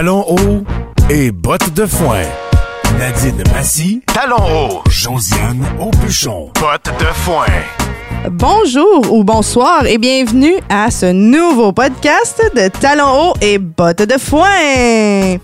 Talons hauts et bottes de foin. Nadine Massy, talons hauts. Josiane Aubuchon, bottes de foin. Bonjour ou bonsoir et bienvenue à ce nouveau podcast de Talons hauts et bottes de foin.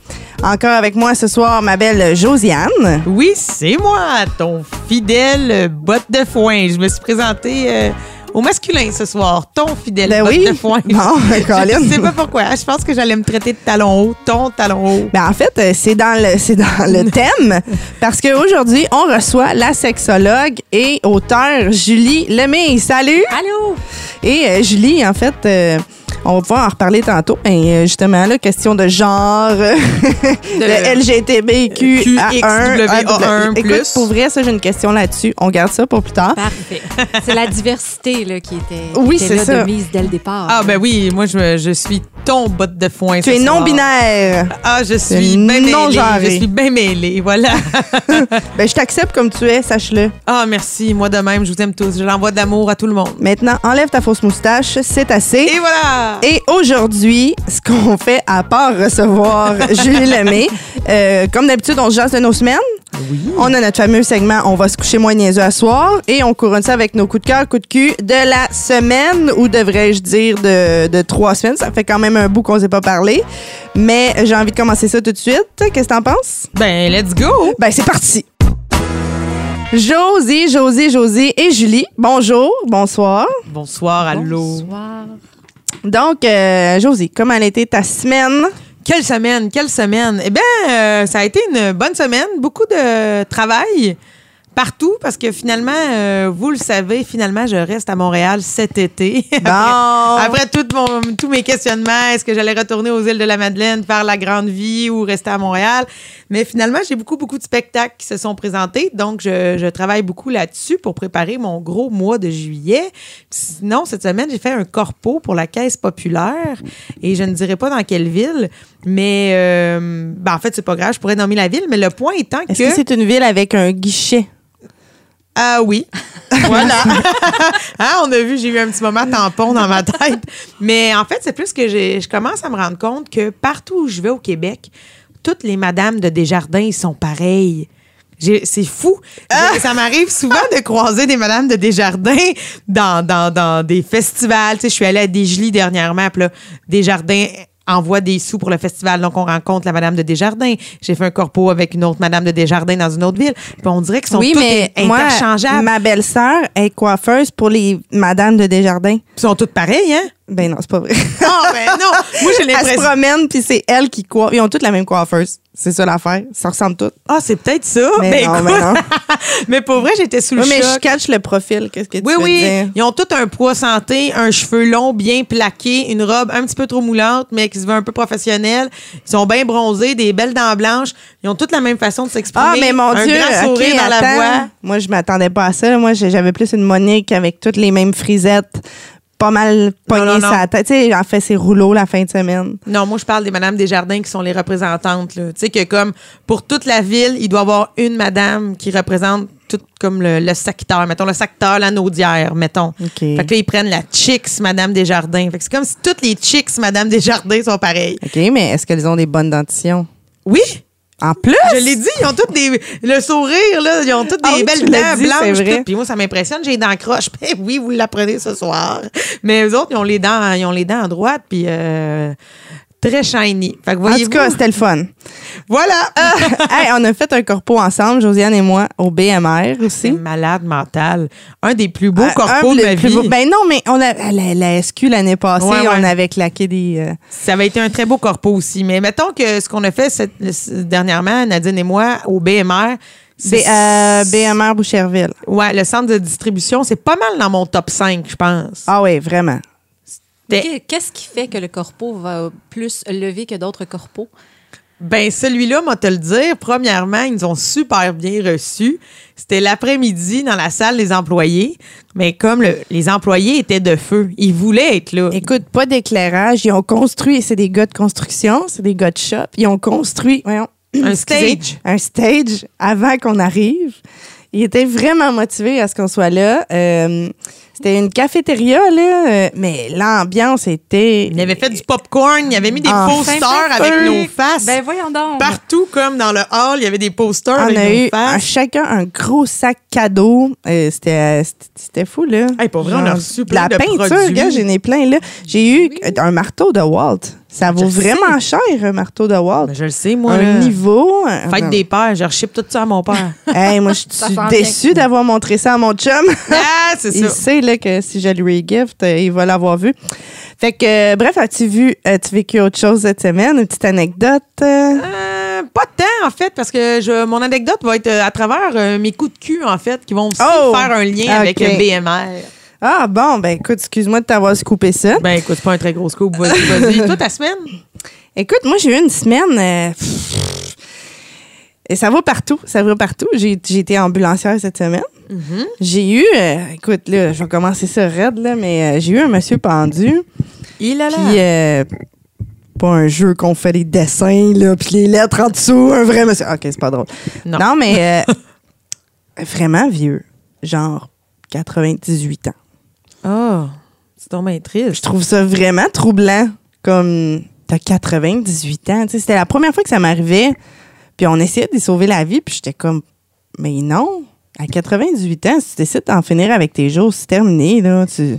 Encore avec moi ce soir, ma belle Josiane. Oui, c'est moi, ton fidèle botte de foin. Je me suis présentée euh, au masculin ce soir, ton fidèle Ben oui. de foin. Bon, Colin. je sais pas pourquoi. Je pense que j'allais me traiter de talon haut, ton talon haut. Ben en fait, euh, c'est dans le c'est dans le thème parce qu'aujourd'hui, on reçoit la sexologue et auteure Julie Lemay. Salut. Allô? Et euh, Julie, en fait, euh, on va pouvoir en reparler tantôt. Et euh, justement, là, question de genre, le LGTBQ1. QXWA1+. Écoute, pour vrai, ça, j'ai une question là-dessus. On garde ça pour plus tard. Parfait. C'est la diversité là, qui était, qui Oui, était c'est là ça. de mise dès le départ. Ah ben oui, moi je, je suis ton botte de foin. Tu ce es non-binaire. Ah, je suis bien mêlée. Je suis bien mêlée, voilà. Ben, je t'accepte comme tu es, sache-le. Ah, merci. Moi de même, je vous aime tous. Je l'envoie d'amour à tout le monde. Maintenant, enlève ta fausse moustache, c'est assez. Et voilà! Et aujourd'hui, ce qu'on fait, à part recevoir Julie Lemay, euh, comme d'habitude, on se jase de nos semaines. Oui. On a notre fameux segment On va se coucher moins niaiseux à soir et on couronne ça avec nos coups de cœur, coups de cul de la semaine ou devrais-je dire de, de trois semaines. Ça fait quand même un bout qu'on ne s'est pas parlé. Mais j'ai envie de commencer ça tout de suite. Qu'est-ce que t'en penses? Ben, let's go! Ben, c'est parti! Josie, Josie, Josie et Julie, bonjour, bonsoir. Bonsoir, allô. Bonsoir. Donc, euh, Josie, comment a été ta semaine? Quelle semaine, quelle semaine. Eh bien, euh, ça a été une bonne semaine, beaucoup de travail partout parce que finalement, euh, vous le savez, finalement, je reste à Montréal cet été. Bon. Après tout mon- tous mes questionnements, est-ce que j'allais retourner aux îles de la Madeleine, faire la grande vie ou rester à Montréal? Mais finalement, j'ai beaucoup, beaucoup de spectacles qui se sont présentés. Donc, je, je travaille beaucoup là-dessus pour préparer mon gros mois de juillet. Sinon, cette semaine, j'ai fait un corpo pour la Caisse populaire et je ne dirai pas dans quelle ville. Mais, euh, ben, en fait, c'est pas grave, je pourrais nommer la ville. Mais le point étant Est-ce que c'est une ville avec un guichet? Ah oui. voilà. Hein, on a vu, j'ai eu un petit moment tampon dans ma tête. Mais en fait, c'est plus que j'ai- je commence à me rendre compte que partout où je vais au Québec, toutes les madames de Desjardins ils sont pareilles. C'est fou. Je- Ça m'arrive souvent de croiser des madames de Desjardins dans, dans, dans des festivals. Tu sais, je suis allée à Desjely dernièrement, puis là, Desjardins envoie des sous pour le festival. Donc, on rencontre la madame de Desjardins. J'ai fait un corpo avec une autre madame de Desjardins dans une autre ville. Puis on dirait qu'ils sont oui, toutes mais moi, interchangeables. ma belle-sœur est coiffeuse pour les madames de Desjardins. Ils sont toutes pareilles, hein? Ben non, c'est pas vrai. Ah, ben non! Moi, j'ai Elle se l'impression. promène, puis c'est elle qui coiffe. Ils ont toutes la même coiffeuse. C'est ça l'affaire. Ça ressemble toutes. Ah, c'est peut-être ça. Mais non, écoute, mais non. mais pour vrai, j'étais sous le Oui, mais je catch le profil. Qu'est-ce que tu Oui, veux oui. dire? Ils ont tout un poids santé, un cheveu long, bien plaqué, une robe un petit peu trop moulante, mais qui se veut un peu professionnelle. Ils sont bien bronzés, des belles dents blanches. Ils ont toutes la même façon de s'exprimer. Ah, mais mon un Dieu, grand sourire dans la voix. Moi, je m'attendais pas à ça. Moi, j'avais plus une Monique avec toutes les mêmes frisettes, pas mal non. sa tête. Tu sais, en fait, ses rouleaux la fin de semaine. Non, moi, je parle des madames Desjardins qui sont les représentantes. Tu sais que comme pour toute la ville, il doit y avoir une madame qui représente tout comme le, le secteur. Mettons le secteur, la Naudière, mettons. OK. Fait que là, ils prennent la Chicks Madame Desjardins. Fait que c'est comme si toutes les Chicks Madame Desjardins sont pareilles. OK, mais est-ce qu'elles ont des bonnes dentitions? Oui! En plus? Je l'ai dit, ils ont toutes des. Le sourire, là, ils ont toutes des Ah belles dents blanches. vrai. Puis moi, ça m'impressionne, j'ai les dents croches. Ben oui, vous l'apprenez ce soir. Mais eux autres, ils ont les dents, ils ont les dents à droite, puis euh, très shiny. Fait que En tout cas, c'était le fun. voilà! Hey, on a fait un corpo ensemble, Josiane et moi, au BMR aussi. malade mental. Un des plus beaux Un- corpos de ma plus vie. Ben non, mais on a, la, la SQ l'année passée, Ouais, ouais. on avait claqué des. euh, Ça avait été un très beau corpo aussi. Mais mettons que ce qu'on a fait cette- dernièrement, Nadine et moi, au BMR, B- euh, BMR Boucherville. Ouais, le centre de distribution, c'est pas mal dans mon top 5, je pense. Ah oui, vraiment. Qu'est-ce qui fait que le corpo va plus lever que d'autres corpos? Ben, celui-là, moi, te le dire, premièrement, ils nous ont super bien reçus. C'était l'après-midi dans la salle des employés. Mais comme le- les employés étaient de feu, ils voulaient être là. Écoute, pas d'éclairage. Ils ont construit, c'est des gars de construction, c'est des gars de shop. Ils ont construit, voyons, Un stage. un stage avant qu'on arrive. Ils étaient vraiment motivés à ce qu'on soit là. Euh, C'était une cafétéria, là, euh, mais l'ambiance était. Il avait fait du popcorn, il avait mis des posters avec nos faces. Ben voyons donc. Partout, comme dans le hall, il y avait des posters On avec a nos eu faces. à chacun un gros sac cadeau. Euh, c'était, euh, c'était- fou, là. Hey, pour vrai, on a reçu de la plein de peinture, produits. gars, j'en ai plein, là. J'ai eu un marteau de Walt. Ça vaut Je vraiment cher, un marteau de Walt. Ben, je le sais, moi. un niveau. un- Fête des pères, je reship tout ça à mon père. Hey, moi, je suis déçue d'avoir montré ça à mon chum. ah, c'est il ça. sait là, que si je lui gift, euh, il va l'avoir vu. Fait que, euh, bref, as-tu vu, as-tu vécu autre chose cette semaine? Une petite anecdote? euh? Pas de temps, en fait, parce que je, mon anecdote va être à travers euh, mes coups de cul, en fait, qui vont aussi Oh! faire un lien avec euh, BMR. Ah, bon, ben écoute, excuse-moi de t'avoir scoopé ça. Ben, écoute, c'est pas un très gros scoop. Vas-y, vas-y. Toi, ta semaine? Écoute, moi, j'ai eu une semaine. euh, pff, et ça va partout. Ça va partout. J'ai j'ai été ambulancière cette semaine. J'ai eu. euh, écoute, là, je vais commencer ça raide, là, mais euh, j'ai eu un monsieur pendu. Il a là. Puis, euh, pas un jeu qu'on fait les dessins, là, puis les lettres en dessous. Un vrai monsieur. OK, c'est pas drôle. Non. Non, mais euh, vraiment vieux. Genre 98 ans. Oh, c'est Je triste. trouve ça vraiment troublant. Comme t'as 98 ans. Tu sais, C'était la première fois que ça m'arrivait. Puis on essayait de sauver la vie. Puis j'étais comme, mais non. À 98 ans, si tu décides d'en finir avec tes jours, c'est terminé. Là, tu...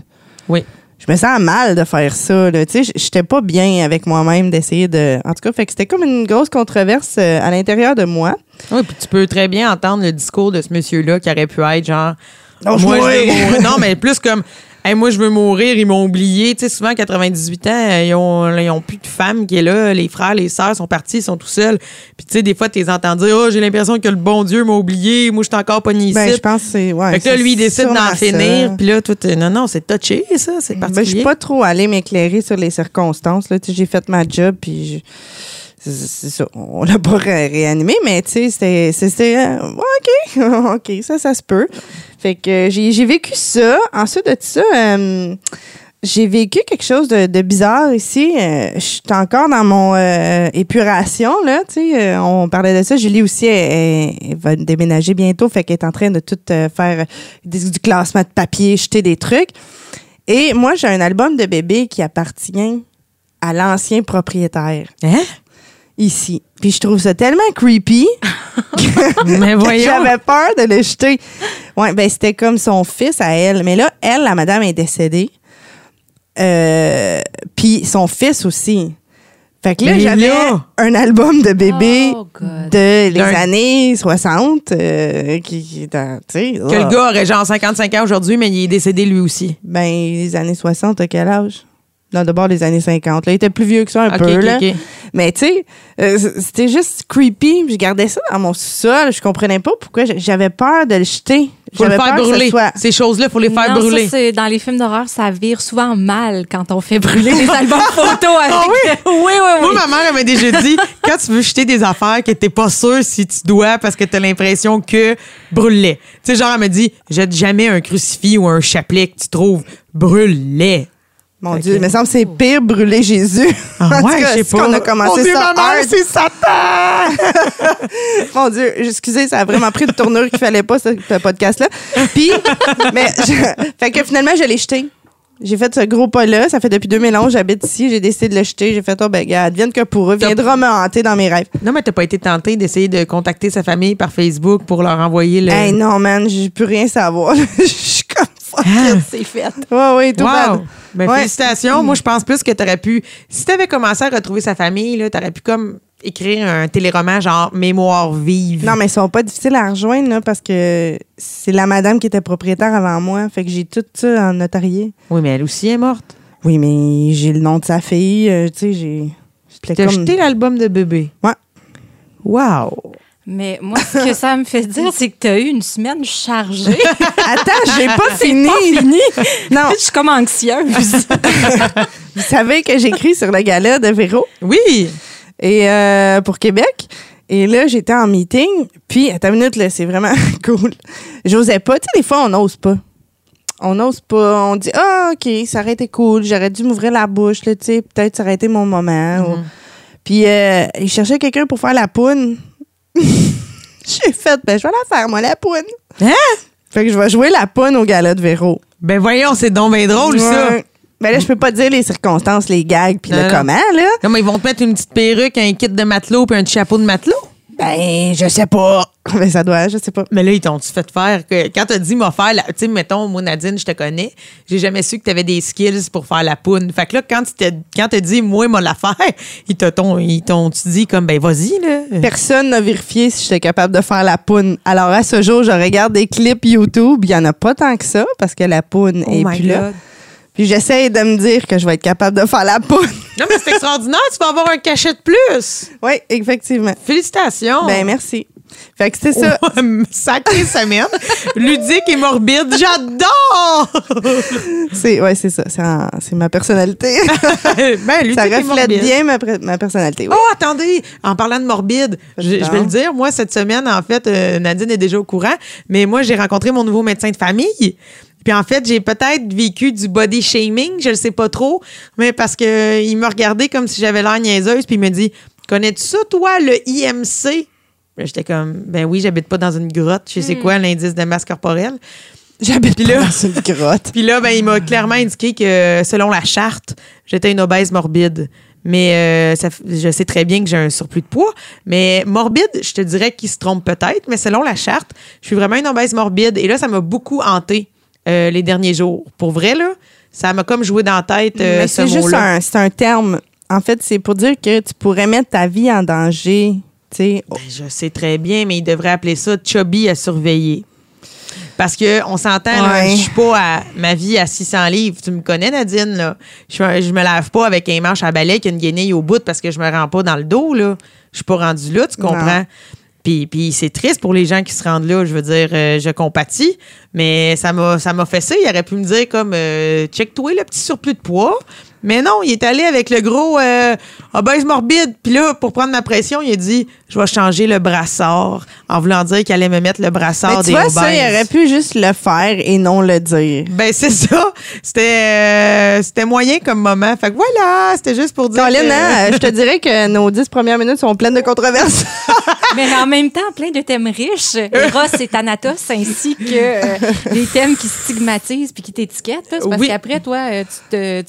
Oui. Je me sens mal de faire ça. Là. Tu sais, j'étais pas bien avec moi-même d'essayer de. En tout cas, fait que c'était comme une grosse controverse euh, à l'intérieur de moi. Oui, puis tu peux très bien entendre le discours de ce monsieur-là qui aurait pu être genre. Non, je moi, je mourir. Non, mais plus comme. Hey, moi, je veux mourir, ils m'ont oublié. Tu sais, souvent, à 98 ans, euh, ils ont, ils ont plus de femme qui est là. Les frères, les sœurs sont partis, ils sont tout seuls. Puis, tu sais, des fois, tu les entends dire Oh, j'ai l'impression que le bon Dieu m'a oublié. Moi, je suis encore pas ici. Ben, je pense que c'est. Ouais, fait que là, lui, il décide d'en finir. Puis là, tout. est- Non, non, c'est touché, ça. C'est Ben, je particulier. suis pas trop allée m'éclairer sur les circonstances. Là. Tu sais, J'ai fait ma job, puis je- On l'a pas ré- réanimé, mais tu sais, c'était. euh, OK, OK, ça, ça se peut. Fait que j'ai vécu ça. Ensuite de ça, euh, j'ai vécu quelque chose de, bizarre ici. Euh, je suis encore dans mon épuration, là. Tu sais, on parlait de ça. Julie aussi, va déménager bientôt. Fait qu'elle est en train de tout faire des- du classement de papier, jeter des trucs. Et moi, j'ai un album de bébé qui appartient à l'ancien propriétaire Hein? Ici. Puis je trouve ça tellement creepy Mais que voyons. j'avais peur de le jeter. Ouais, ben c'était comme son fils à elle. Mais là, elle, la madame est décédée. Euh, puis son fils aussi. Fait que là, Mais j'avais là! un album de bébé Oh, de les D'un- années 60 euh, qui, qui sais, Que le gars aurait genre 55 ans aujourd'hui, mais il est décédé lui aussi. Ben, les années 60, à quel âge? Non, d'abord les années 50. Là, il était plus vieux que ça un peu. là. Mais tu sais, euh, c'était juste creepy. Je gardais ça dans mon sous-sol. Je comprenais pas pourquoi j'avais peur de le jeter. Faut le faire ce brûler. soit- Ces choses-là, faut les faire non, brûler. ça, c'est dans les films d'horreur, ça vire souvent mal quand on fait brûler des albums photos avec. Ah oui? oui, oui, oui. Moi, ma mère, elle m'a déjà dit, quand tu veux jeter des affaires que t'es pas sûr si tu dois parce que t'as l'impression que brûle-les. Tu sais, genre, elle m'a dit, jette jamais un crucifix ou un chapelet que tu trouves, brûle-les. Mon Dieu, il me semble que c'est pire brûler Jésus. Ah En ouais, je sais pas. qu'on a commencé Mon Dieu, ça ma mère, hard. c'est Satan! Mon Dieu, excusez, ça a vraiment pris une tournure qu'il fallait pas, ce, ce podcast-là. Puis, mais, je- fait que finalement, je l'ai jeté. J'ai fait ce gros pas-là. Ça fait depuis 2011, j'habite ici. J'ai décidé de le jeter. J'ai fait, oh, ben, gars, advienne que pour eux. Viendra me hanter dans mes rêves. non, mais t'as pas été tenté d'essayer de contacter sa famille par Facebook pour leur envoyer le. Hey, non, man, j'ai plus rien savoir. Je suis comme. C'est fait. Ouais, ouais, tout bad. Wow! Ben, Ouais. félicitations. Moi, je pense plus que t'aurais pu. Si t'avais commencé à retrouver sa famille, là, t'aurais pu comme écrire un téléroman genre Mémoire vive. Non, mais ils sont pas difficiles à rejoindre, là, parce que c'est la madame qui était propriétaire avant moi. Fait que j'ai tout ça en notarié. Oui, mais elle aussi est morte. Oui, mais j'ai le nom de sa fille. euh, tu sais, j'ai. T'as comme- jeté l'album de bébé. Ouais. Wow! Mais moi, ce que ça me fait dire, c'est que tu as eu une semaine chargée. Attends, j'ai pas fini. pas fini. Non, Je suis comme anxieuse. vous savez que j'écris sur le gala de Véro? Oui! et euh, pour Québec. Et là, j'étais en meeting. Puis, à ta minute, là, c'est vraiment cool. J'osais pas. Tu sais, des fois, on n'ose pas. On n'ose pas. On dit, ah, OK, ça aurait été cool. J'aurais dû m'ouvrir la bouche, là, tu sais. Peut-être ça aurait été mon moment. ou- Puis, euh, il cherchait quelqu'un pour faire la poune. J'ai fait, ben, je vais la faire, moi, la poune. Hein? Fait que je vais jouer la poune au gala de Véro. Ben voyons, c'est donc bien drôle, ça. Ben là, je peux pas dire les circonstances, les gags, puis le comment, là. Comment ils vont te mettre une petite perruque, un kit de matelot puis un petit chapeau de matelot? Ben, je sais pas. Ben, ça doit, je sais pas. Mais là, ils t'ont-tu fait faire que quand t'as dit m'a faire la. Tu sais, mettons, moi, Nadine, je te connais. J'ai jamais su que t'avais des skills pour faire la poune. Fait que là, quand tu t'es- quand t'as dit moi, m'a la faire, ils te t'ont, ils t'ont tu dit comme ben vas-y, là? Personne n'a vérifié si j'étais capable de faire la poune. Alors, à ce jour, je regarde des clips YouTube. Il y en a pas tant que ça, parce que la poune Oh est my plus là. Puis j'essaie de me dire que je vais être capable de faire la poune. Non, mais c'est extraordinaire, tu vas avoir un cachet de plus. oui, effectivement. Félicitations. Ben, merci. Fait que c'est ça. Sacrée semaine. Ludique et morbide. J'adore! C'est ouais, c'est ça. C'est ma personnalité. ben, ludique ça reflète bien ma, ma personnalité. oui. Oh, attendez, en parlant de morbide, je, je vais le dire, moi, cette semaine, en fait, euh, Nadine est déjà au courant, mais moi, j'ai rencontré mon nouveau médecin de famille. Puis en fait, j'ai peut-être vécu du body shaming, je le sais pas trop, mais parce que il m'a regardé comme si j'avais l'air niaiseuse, puis il me dit Connais-tu ça, toi, le IMC Là, J'étais comme Ben oui, j'habite pas dans une grotte, je sais quoi, l'indice de masse corporelle? J'habite là- dans une grotte. Puis là, ben, il m'a clairement indiqué que selon la charte, j'étais une obèse morbide. Mais euh, ça je sais très bien que j'ai un surplus de poids. Mais morbide, je te dirais qu'il se trompe peut-être. Mais selon la charte, je suis vraiment une obèse morbide. Et là, ça m'a beaucoup hanté euh, les derniers jours. Pour vrai, là, ça m'a comme joué dans la tête euh, Mais ce c'est juste un, c'est un terme. En fait, c'est pour dire que tu pourrais mettre ta vie en danger. Ben, je sais très bien, mais il devrait appeler ça chubby à surveiller. Parce que on s'entend, Ouais. je suis pas à ma vie à 600 livres. Tu me connais, Nadine, là. Je, me lave pas avec un manche à balai une guenille au bout parce que je me rends pas dans le dos, là. Je suis pas rendue là, tu comprends? Non. Puis, puis c'est triste pour les gens qui se rendent là. Je veux dire, euh, je compatis, mais ça m'a, ça m'a fessé. Il aurait pu me dire comme, euh, check-toi le petit surplus de poids. Mais non, il est allé avec le gros euh, obèse morbide. Puis là, pour prendre ma pression, il a dit, je vais changer le brassard en voulant dire qu'il allait me mettre le brassard Mais tu des vois, obèses. ça, il aurait pu juste le faire et non le dire. Ben c'est ça. C'était euh, c'était moyen comme moment. Fait que voilà, c'était juste pour dire. Colin, que- hein, je te dirais que nos dix premières minutes sont pleines de controverses. Mais en même temps, plein de thèmes riches, Eros et Thanatos, ainsi que euh, des thèmes qui stigmatisent puis qui t'étiquettent. parce Oui. qu'après, toi, euh, tu te-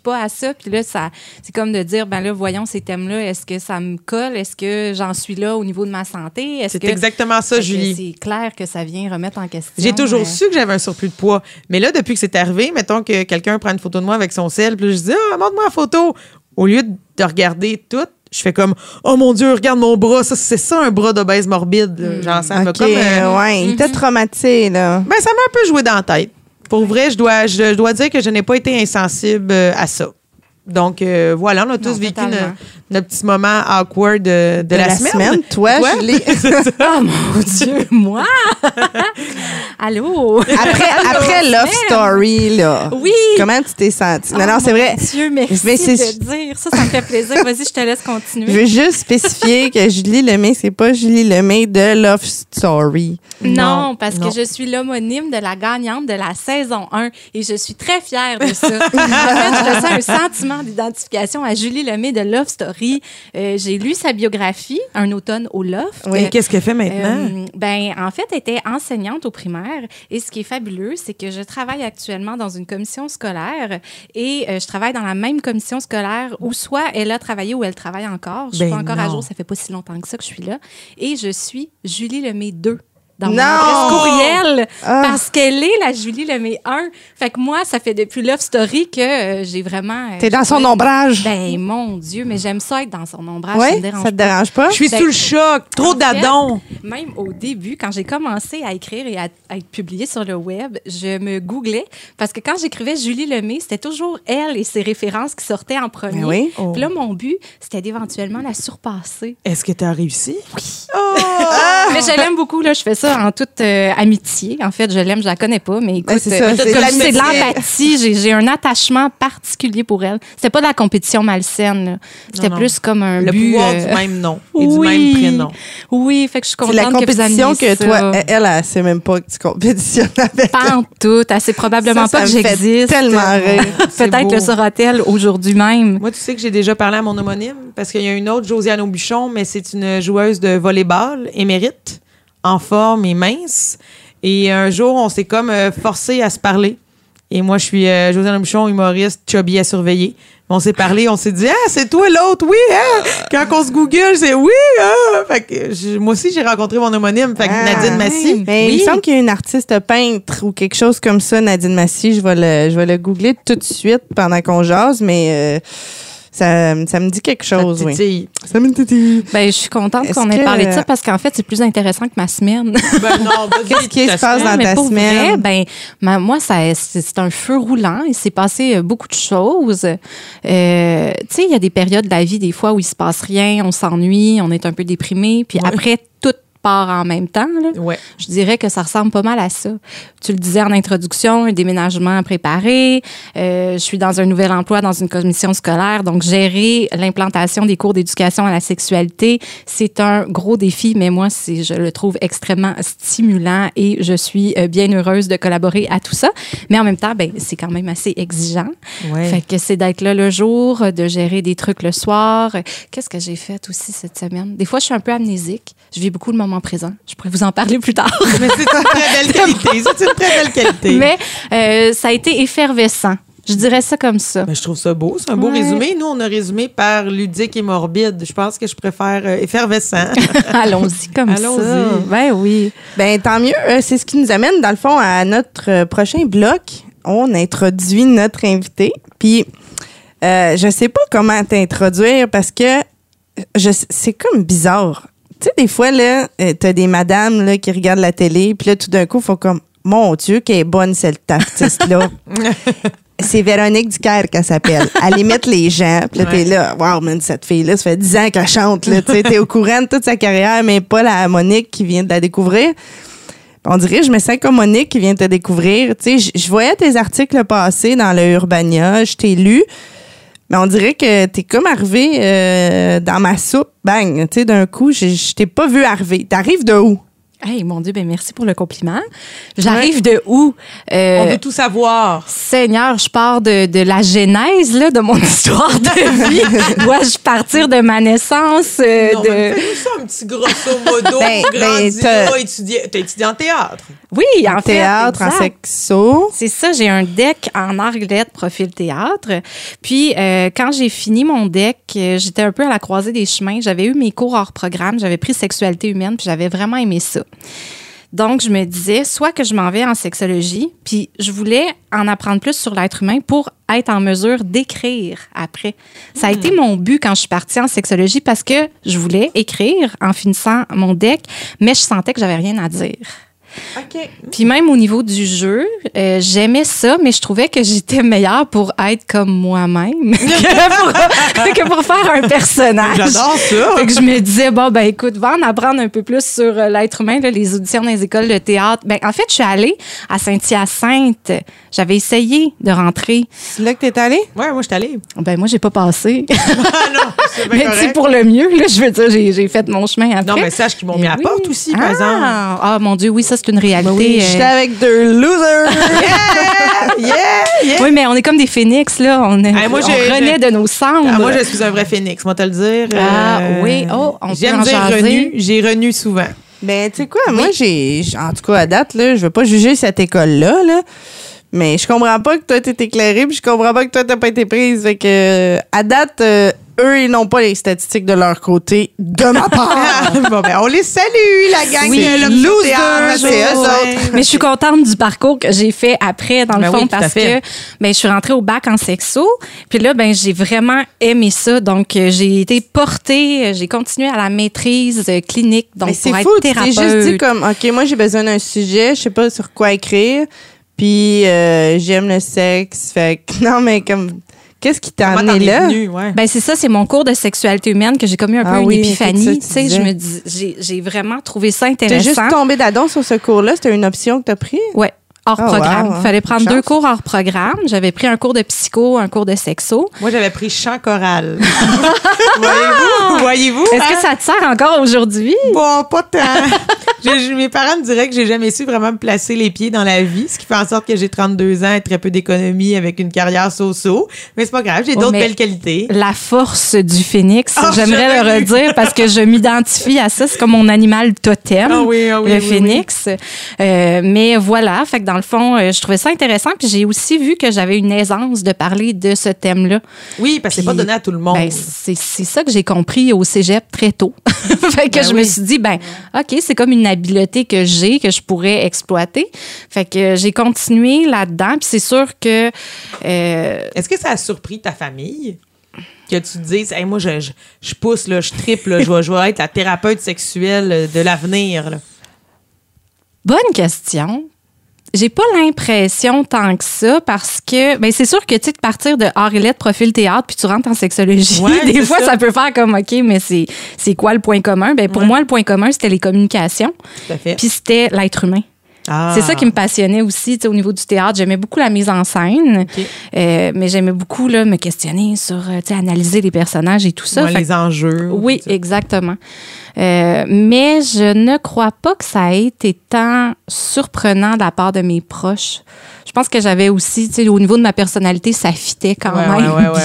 pas à ça. Puis là, ça, c'est comme de dire, ben là, voyons ces thèmes-là, est-ce que ça me colle? Est-ce que j'en suis là au niveau de ma santé? Est-ce C'est que... exactement ça, Julie. C'est clair que ça vient remettre en question. J'ai toujours euh, su que j'avais un surplus de poids. Mais là, depuis que c'est arrivé, mettons que quelqu'un prend une photo de moi avec son sel, puis là, je dis Ah, montre-moi la photo. Au lieu de regarder tout, je fais comme Oh mon Dieu, regarde mon bras. Ça, c'est ça un bras d'obèse morbide. là. Genre, ça m'a OK, comme. euh, ouais, il t'a traumatisé, là. Ben, ça m'a un peu joué dans la tête. Pour vrai, je dois, je dois dire que je n'ai pas été insensible euh, à ça. Donc, euh, voilà, on a tous Non, vécu totalement. no- notre petit moment awkward de, de la, semaine. Toi, Toi? Julie. Oh mon Dieu, moi! Allô? Après, après Love Story, là. Oui! Comment tu t'es sentie? Non, Oh, non, c'est mon vrai. Dieu, merci Mais c'est- de le dire. Ça, ça me fait plaisir. Vas-y, je te laisse Je continuer. veux juste spécifier que Julie Lemay, c'est pas Julie Lemay de Love Story. Non, Non, parce non. que je suis l'homonyme de la gagnante de la saison 1 et je suis très fière de ça. en fait, je ressens un sentiment d'identification à Julie Lemay de Love Story. Euh, J'ai lu sa biographie, Un automne au Loft. Et qu'est-ce qu'elle fait maintenant? Euh, ben, en fait, elle était enseignante au primaire. Et ce qui est fabuleux, c'est que je travaille actuellement dans une commission scolaire et euh, je travaille dans la même commission scolaire où soit elle a travaillé ou elle travaille encore. Je suis Ben pas encore à jour, ça fait pas si longtemps que ça que je suis là. Et je suis Julie Lemay 2 dans mon adresse courriel Ah. parce qu'elle est la Julie Lemay 1. Fait que moi, ça fait depuis Love Story que euh, j'ai vraiment... euh, T'es dans son ombrage. Ben, mon Dieu, mais j'aime ça être dans son ombrage. ouais, ça me dérange ça te dérange pas? Je suis ben, sous le choc. Trop d'adons. Même au début, quand j'ai commencé à écrire et à, à être publiée sur le web, je me googlais parce que quand j'écrivais Julie Lemay, c'était toujours elle et ses références qui sortaient en premier. Ben oui. Oh. Puis là, mon but, c'était d'éventuellement la surpasser. Est-ce que tu as réussi? Mais je l'aime beaucoup, là. Je fais ça en toute euh, amitié. En fait, je l'aime, je la connais pas, mais écoute, Ben, c'est euh, c'est de l'amitié. l'empathie. J'ai, j'ai un attachement particulier pour elle. C'était pas de la compétition malsaine. C'était plus comme un Le but, pouvoir euh, du même nom et du oui. même prénom. Oui, fait que je suis C'est contente la que vous compétition que ça. toi, elle, elle, elle sait même pas que tu compétitionnes avec. Pas en tout. Elle sait probablement Ça, pas ça que j'existe. tellement rire. Peut-être le saura-t-elle aujourd'hui même. Moi, tu sais que j'ai déjà parlé à mon homonyme parce qu'il y a une autre, Josiane Aubuchon, mais c'est une joueuse de volleyball émérite, en forme et mince. Et un jour, on s'est comme euh, forcé à se parler. Et moi, je suis euh, Josiane Bouchon, humoriste, chubby à surveiller. On s'est parlé, on s'est dit, ah, c'est toi l'autre, oui, hein? Quand on se google, c'est oui, hein? Fait que je- moi aussi, j'ai rencontré mon homonyme, fait que Ah, Nadine Massy. Ben, Il me semble qu'il y a une artiste peintre ou quelque chose comme ça, Nadine Massy. Je vais le, je vais le googler tout de suite pendant qu'on jase, mais euh, ça, ça me dit quelque Ça chose, oui. titille. Ça me titille. Ben, je suis contente qu'on ait que- parlé de ça parce qu'en fait, c'est plus intéressant que ma semaine. Ben non, Qu'est-ce qui se passe dans ta pour semaine? vrai, ben, ma- moi, ça, c'est un feu roulant. Il s'est passé euh, beaucoup de choses. Euh, tu sais, il y a des périodes de la vie, des fois, où il se passe rien, on s'ennuie, on est un peu déprimé. Puis Ouais. après, en même temps. Là. Ouais. Je dirais que ça ressemble pas mal à ça. Tu le disais en introduction, un déménagement préparé. Euh, je suis dans un nouvel emploi dans une commission scolaire, donc gérer l'implantation des cours d'éducation à la sexualité, c'est un gros défi, mais moi, c'est, je le trouve extrêmement stimulant et je suis euh, bien heureuse de collaborer à tout ça. Mais en même temps, ben, c'est quand même assez exigeant. Ouais. Fait que c'est d'être là le jour, de gérer des trucs le soir. Qu'est-ce que j'ai fait aussi cette semaine? Des fois, je suis un peu amnésique. Je vis beaucoup le moment présent. Je pourrais vous en parler plus tard. Mais c'est une très belle qualité. C'est une très belle qualité. Mais euh, ça a été effervescent. Je dirais ça comme ça. Ben, je trouve ça beau. C'est un beau Ouais. résumé. Nous, on a résumé par ludique et morbide. Je pense que je préfère euh, effervescent. Allons-y comme Allons-y. ça. Ben oui. Ben tant mieux. Euh, c'est ce qui nous amène dans le fond à notre prochain bloc. On introduit notre invité. Puis euh, je sais pas comment t'introduire parce que je c'est comme bizarre. Tu sais des fois là, euh, t'as des madames là qui regardent la télé, puis là tout d'un coup faut comme mon Dieu qu'elle est bonne cette artiste là. C'est Véronique Ducaire qu'elle s'appelle. Elle imite les gens. Puis là, t'es là, wow, man, cette fille-là, ça fait 10 ans qu'elle chante. Là, Tu sais, t'es au courant de toute sa carrière, mais pas la Monique qui vient de la découvrir. On dirait, je me sens comme Monique qui vient de te découvrir. Tu sais, je- voyais tes articles passer dans le Urbania, je t'ai lu, mais on dirait que t'es comme arrivé euh, dans ma soupe, bang, tu sais, d'un coup, je t'ai pas vu arriver. T'arrives de où? Hey, mon Dieu, ben merci pour le compliment. J'arrive de où? Euh, On veut tout savoir. Seigneur, je pars de, de la genèse là, de mon histoire de vie. Dois-je partir de ma naissance? euh, Non, de... mais fais-nous ça un petit grosso modo. Ben, ben, t'as- étudié. En théâtre. Oui, en fait. Théâtre, en sexo. C'est ça, j'ai un deck en arglette profil théâtre. Puis euh, quand j'ai fini mon deck, euh, j'étais un peu à la croisée des chemins. J'avais eu mes cours hors programme, j'avais pris sexualité humaine, puis j'avais vraiment aimé ça. Donc je me disais soit que je m'en vais en sexologie, puis je voulais en apprendre plus sur l'être humain pour être en mesure d'écrire après. Ça a été mon but quand je suis partie en sexologie parce que je voulais écrire en finissant mon deck, mais je sentais que j'avais rien à dire. OK. Puis même au niveau du jeu, euh, j'aimais ça, mais je trouvais que j'étais meilleure pour être comme moi-même que, pour, que pour faire un personnage. J'adore ça. Fait que je me disais, bon, ben écoute, va en apprendre un peu plus sur euh, l'être humain, là, les auditions dans les écoles de théâtre. Ben, en fait, je suis allée à Saint-Hyacinthe. J'avais essayé de rentrer. C'est là que t'es allé? Ouais, moi, je suis allée. Ben, moi, j'ai pas passé. Ah non, c'est bien mais c'est pour le mieux, là. Je veux dire, j'ai, j'ai fait mon chemin après. Non, mais sache qu'ils m'ont mis à la porte aussi, par ah, exemple. Ah, mon Dieu, oui, ça, c'est une réalité. Oui, euh, j'étais avec deux losers. Yeah, yeah. Oui, mais on est comme des phénix, là. On, est, moi, on renaît de nos cendres. Ah, moi, je suis un vrai phénix, moi te le dire. Euh, Ah, oui. Oh, on peut J'aime en dire jaser. renu. J'ai renu souvent. Ben, tu sais quoi, moi, j'ai. En tout cas, à date, là, je veux pas juger cette école-là, là. Mais je comprends pas que toi, t'es éclairé, puis je comprends pas que toi, t'as pas été prise. Fait que, à date, euh, eux, ils n'ont pas les statistiques de leur côté, de ma part. bon, ben, on les salue, la gang Oui, de c'est eux ouais. Mais je suis contente du parcours que j'ai fait après, dans le Ben fond, oui, parce que ben, je suis rentrée au bac en sexo. Puis là, ben, j'ai vraiment aimé ça. Donc, euh, j'ai été portée, euh, j'ai continué à la maîtrise euh, clinique. Donc, Mais c'est pour fou, être tu t'es thérapeute. juste dit comme, OK, moi, j'ai besoin d'un sujet, je sais pas sur quoi écrire, puis euh, j'aime le sexe. Fait que, non, mais comme, qu'est-ce qui t'a amené là? ouais. Ben c'est ça, c'est mon cours de sexualité humaine que j'ai comme eu un Ah peu oui, une épiphanie. ça, Tu tu sais, je me dis, j'ai, j'ai vraiment trouvé ça T'es intéressant. juste tombé d'adon sur ce cours-là, c'était une option que t'as pris? Ouais. Hors Ah, programme. wow, Il fallait prendre chance. deux cours hors programme. J'avais pris un cours de psycho, un cours de sexo. Moi, j'avais pris chant choral. Voyez-vous? Voyez-vous? Est-ce que ça te sert encore aujourd'hui? Bon, pas tant. mes parents me diraient que j'ai jamais su vraiment me placer les pieds dans la vie, ce qui fait en sorte que j'ai 32 ans et très peu d'économie avec une carrière so-so. Mais c'est pas grave, j'ai oh, d'autres belles qualités. La force du phénix, oh, j'aimerais le redire parce que je m'identifie à ça. C'est comme mon animal totem, oh oui, oui, le phénix. Euh, mais voilà, fait que dans le fond, euh, je trouvais ça intéressant. Puis j'ai aussi vu que j'avais une aisance de parler de ce thème-là. Oui, parce que c'est pas donné à tout le monde. Ben, c'est ça que j'ai compris au cégep très tôt. fait que ben je me suis dit, ben, OK, c'est comme une habileté que j'ai, que je pourrais exploiter. Fait que j'ai continué là-dedans. Puis c'est sûr que. Euh, Est-ce que ça a surpris ta famille? Que tu te dises, moi, je, je, pousse, là, je triple, je, vais, je vais être la thérapeute sexuelle de l'avenir. Bonne question. J'ai pas l'impression tant que ça parce que ben c'est sûr que tu sais de partir de art et profil théâtre puis tu rentres en sexologie des fois ça. peut faire comme OK mais c'est c'est quoi le point commun? Ben pour moi le point commun c'était les communications. Puis c'était l'être humain. Ah. C'est ça qui me passionnait aussi au niveau du théâtre. J'aimais beaucoup la mise en scène, euh, mais j'aimais beaucoup là, me questionner sur euh, analyser les personnages et tout ça. les enjeux. Oui, exactement. Euh, mais je ne crois pas que ça ait été tant surprenant de la part de mes proches. Je pense que j'avais aussi, tu sais, au niveau de ma personnalité, ça fitait quand même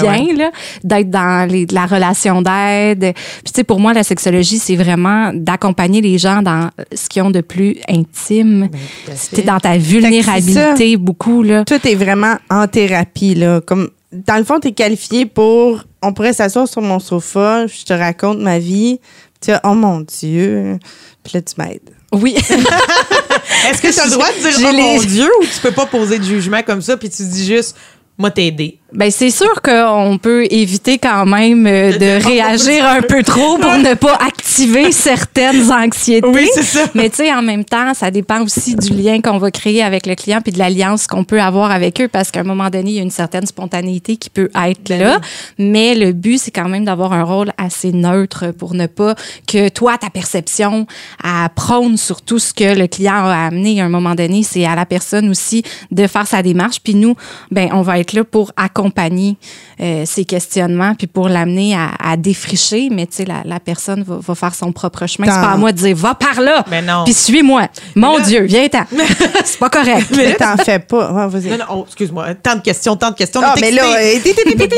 bien, d'être dans les, la relation d'aide. Puis, tu sais, pour moi, la sexologie, c'est vraiment d'accompagner les gens dans ce qu'ils ont de plus intime. Ben, C'était dans ta vulnérabilité beaucoup, là. Tout est vraiment en thérapie, là. Comme, dans le fond, tu es qualifié pour on pourrait s'asseoir sur mon sofa, je te raconte ma vie, tu oh mon Dieu, puis là, tu m'aides. Oui. Est-ce que tu as le droit de dire oh mon Dieu ou tu peux pas poser de jugement comme ça puis tu dis juste moi t'aider? Ben c'est sûr qu'on peut éviter quand même euh, de réagir un peu trop pour ne pas activer certaines anxiétés. Oui, c'est ça. Mais tu sais, en même temps, ça dépend aussi du lien qu'on va créer avec le client puis de l'alliance qu'on peut avoir avec eux parce qu'à un moment donné, il y a une certaine spontanéité qui peut être ben là. Mais le but, c'est quand même d'avoir un rôle assez neutre pour ne pas que toi, ta perception, à prône sur tout ce que le client a amené à un moment donné. C'est à la personne aussi de faire sa démarche. Puis nous, ben on va être là pour accompagner accompagner euh, ces questionnements puis pour l'amener à, défricher. Mais tu sais, la, personne va, faire son propre chemin. C'est pas à moi de dire va par là, puis suis-moi. Mon Dieu, viens-t'en. c'est pas correct. Mais t'en fais pas. non, non, oh, excuse-moi. Tant de questions, tant de questions. Ah, mais là, euh,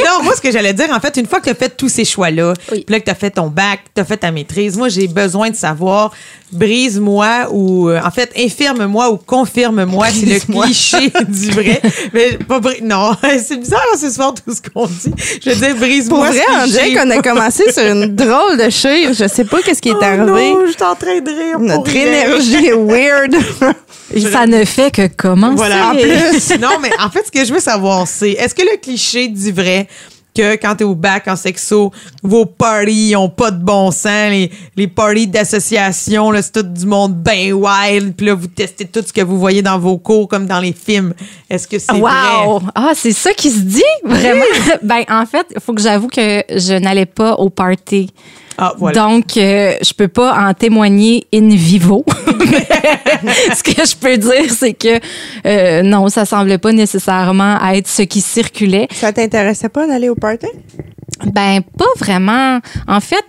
non, moi, ce que j'allais dire, en fait, une fois que tu as fait tous ces choix-là, puis là que tu as fait ton bac, tu as fait ta maîtrise, moi, j'ai besoin de savoir brise-moi ou euh, en fait infirme-moi ou confirme-moi c'est le cliché du vrai mais pas non c'est bizarre ce soir tout ce qu'on dit. Je veux dire brise-moi pour vrai André qu'on a commencé sur une drôle de chire je sais pas qu'est-ce qui est oh arrivé. non, je suis en train de rire notre énergie est weird. Ça ne fait que commencer. Voilà en plus. Non mais en fait ce que je veux savoir c'est est-ce que le cliché dit vrai? Que quand t'es au bac en sexo, vos parties ont pas de bon sens, les, les parties d'association, c'est tout du monde bien wild, puis là, vous testez tout ce que vous voyez dans vos cours comme dans les films. Est-ce que c'est wow. vrai? Ah, c'est ça qui se dit? Vraiment? ben, en fait, il faut que j'avoue que je n'allais pas au party. Ah, Donc, euh, je peux pas en témoigner in vivo. ce que je peux dire, c'est que euh, non, ça semblait pas nécessairement être ce qui circulait. Ça t'intéressait pas d'aller au party? Ben, pas vraiment. En fait,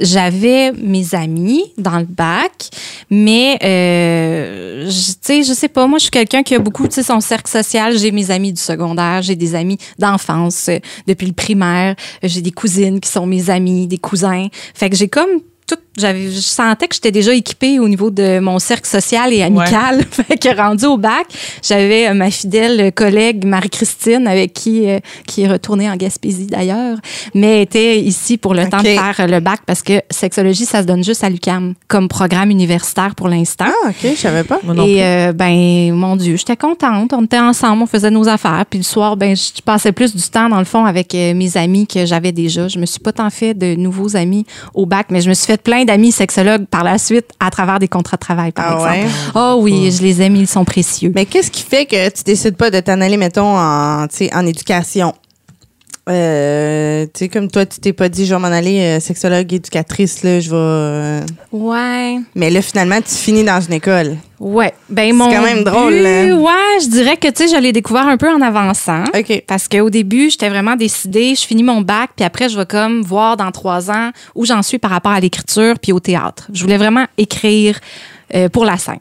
j'avais mes amis dans le bac, mais euh, tu sais, je sais pas, moi je suis quelqu'un qui a beaucoup, tu sais, son cercle social. J'ai mes amis du secondaire, j'ai des amis d'enfance euh, depuis le primaire, j'ai des cousines qui sont mes amis, des cousins. Fait que j'ai comme tout, j'avais, je sentais que j'étais déjà équipée au niveau de mon cercle social et amical. fait que rendu au bac, j'avais euh, ma fidèle collègue Marie-Christine avec qui, euh, qui est retournée en Gaspésie d'ailleurs, mais était ici pour le temps de faire le bac parce que sexologie, ça se donne juste à l'UCAM comme programme universitaire pour l'instant. Ah, OK, je savais pas. et euh, ben, mon Dieu, j'étais contente. On était ensemble, on faisait nos affaires. Puis le soir, ben, je passais plus du temps dans le fond avec mes amis que j'avais déjà. Je me suis pas tant fait de nouveaux amis au bac, mais je me suis fait plein d'amis sexologues par la suite à travers des contrats de travail, par ah exemple. Oh oui, je les aime, ils sont précieux. Mais qu'est-ce qui fait que tu décides pas de t'en aller, mettons, en, en éducation? Euh, tu sais, comme toi, tu t'es pas dit, je vais m'en aller euh, sexologue, éducatrice, là, je vais. Euh. Ouais. Mais là, finalement, tu finis dans une école. Ouais. Ben, mon. C'est quand même drôle, là. Ouais, je dirais que, tu sais, je l'ai découvert un peu en avançant. OK. Parce qu'au début, j'étais vraiment décidée, je finis mon bac, puis après, je vais comme voir dans trois ans où j'en suis par rapport à l'écriture puis au théâtre. Je voulais vraiment écrire euh, pour la scène.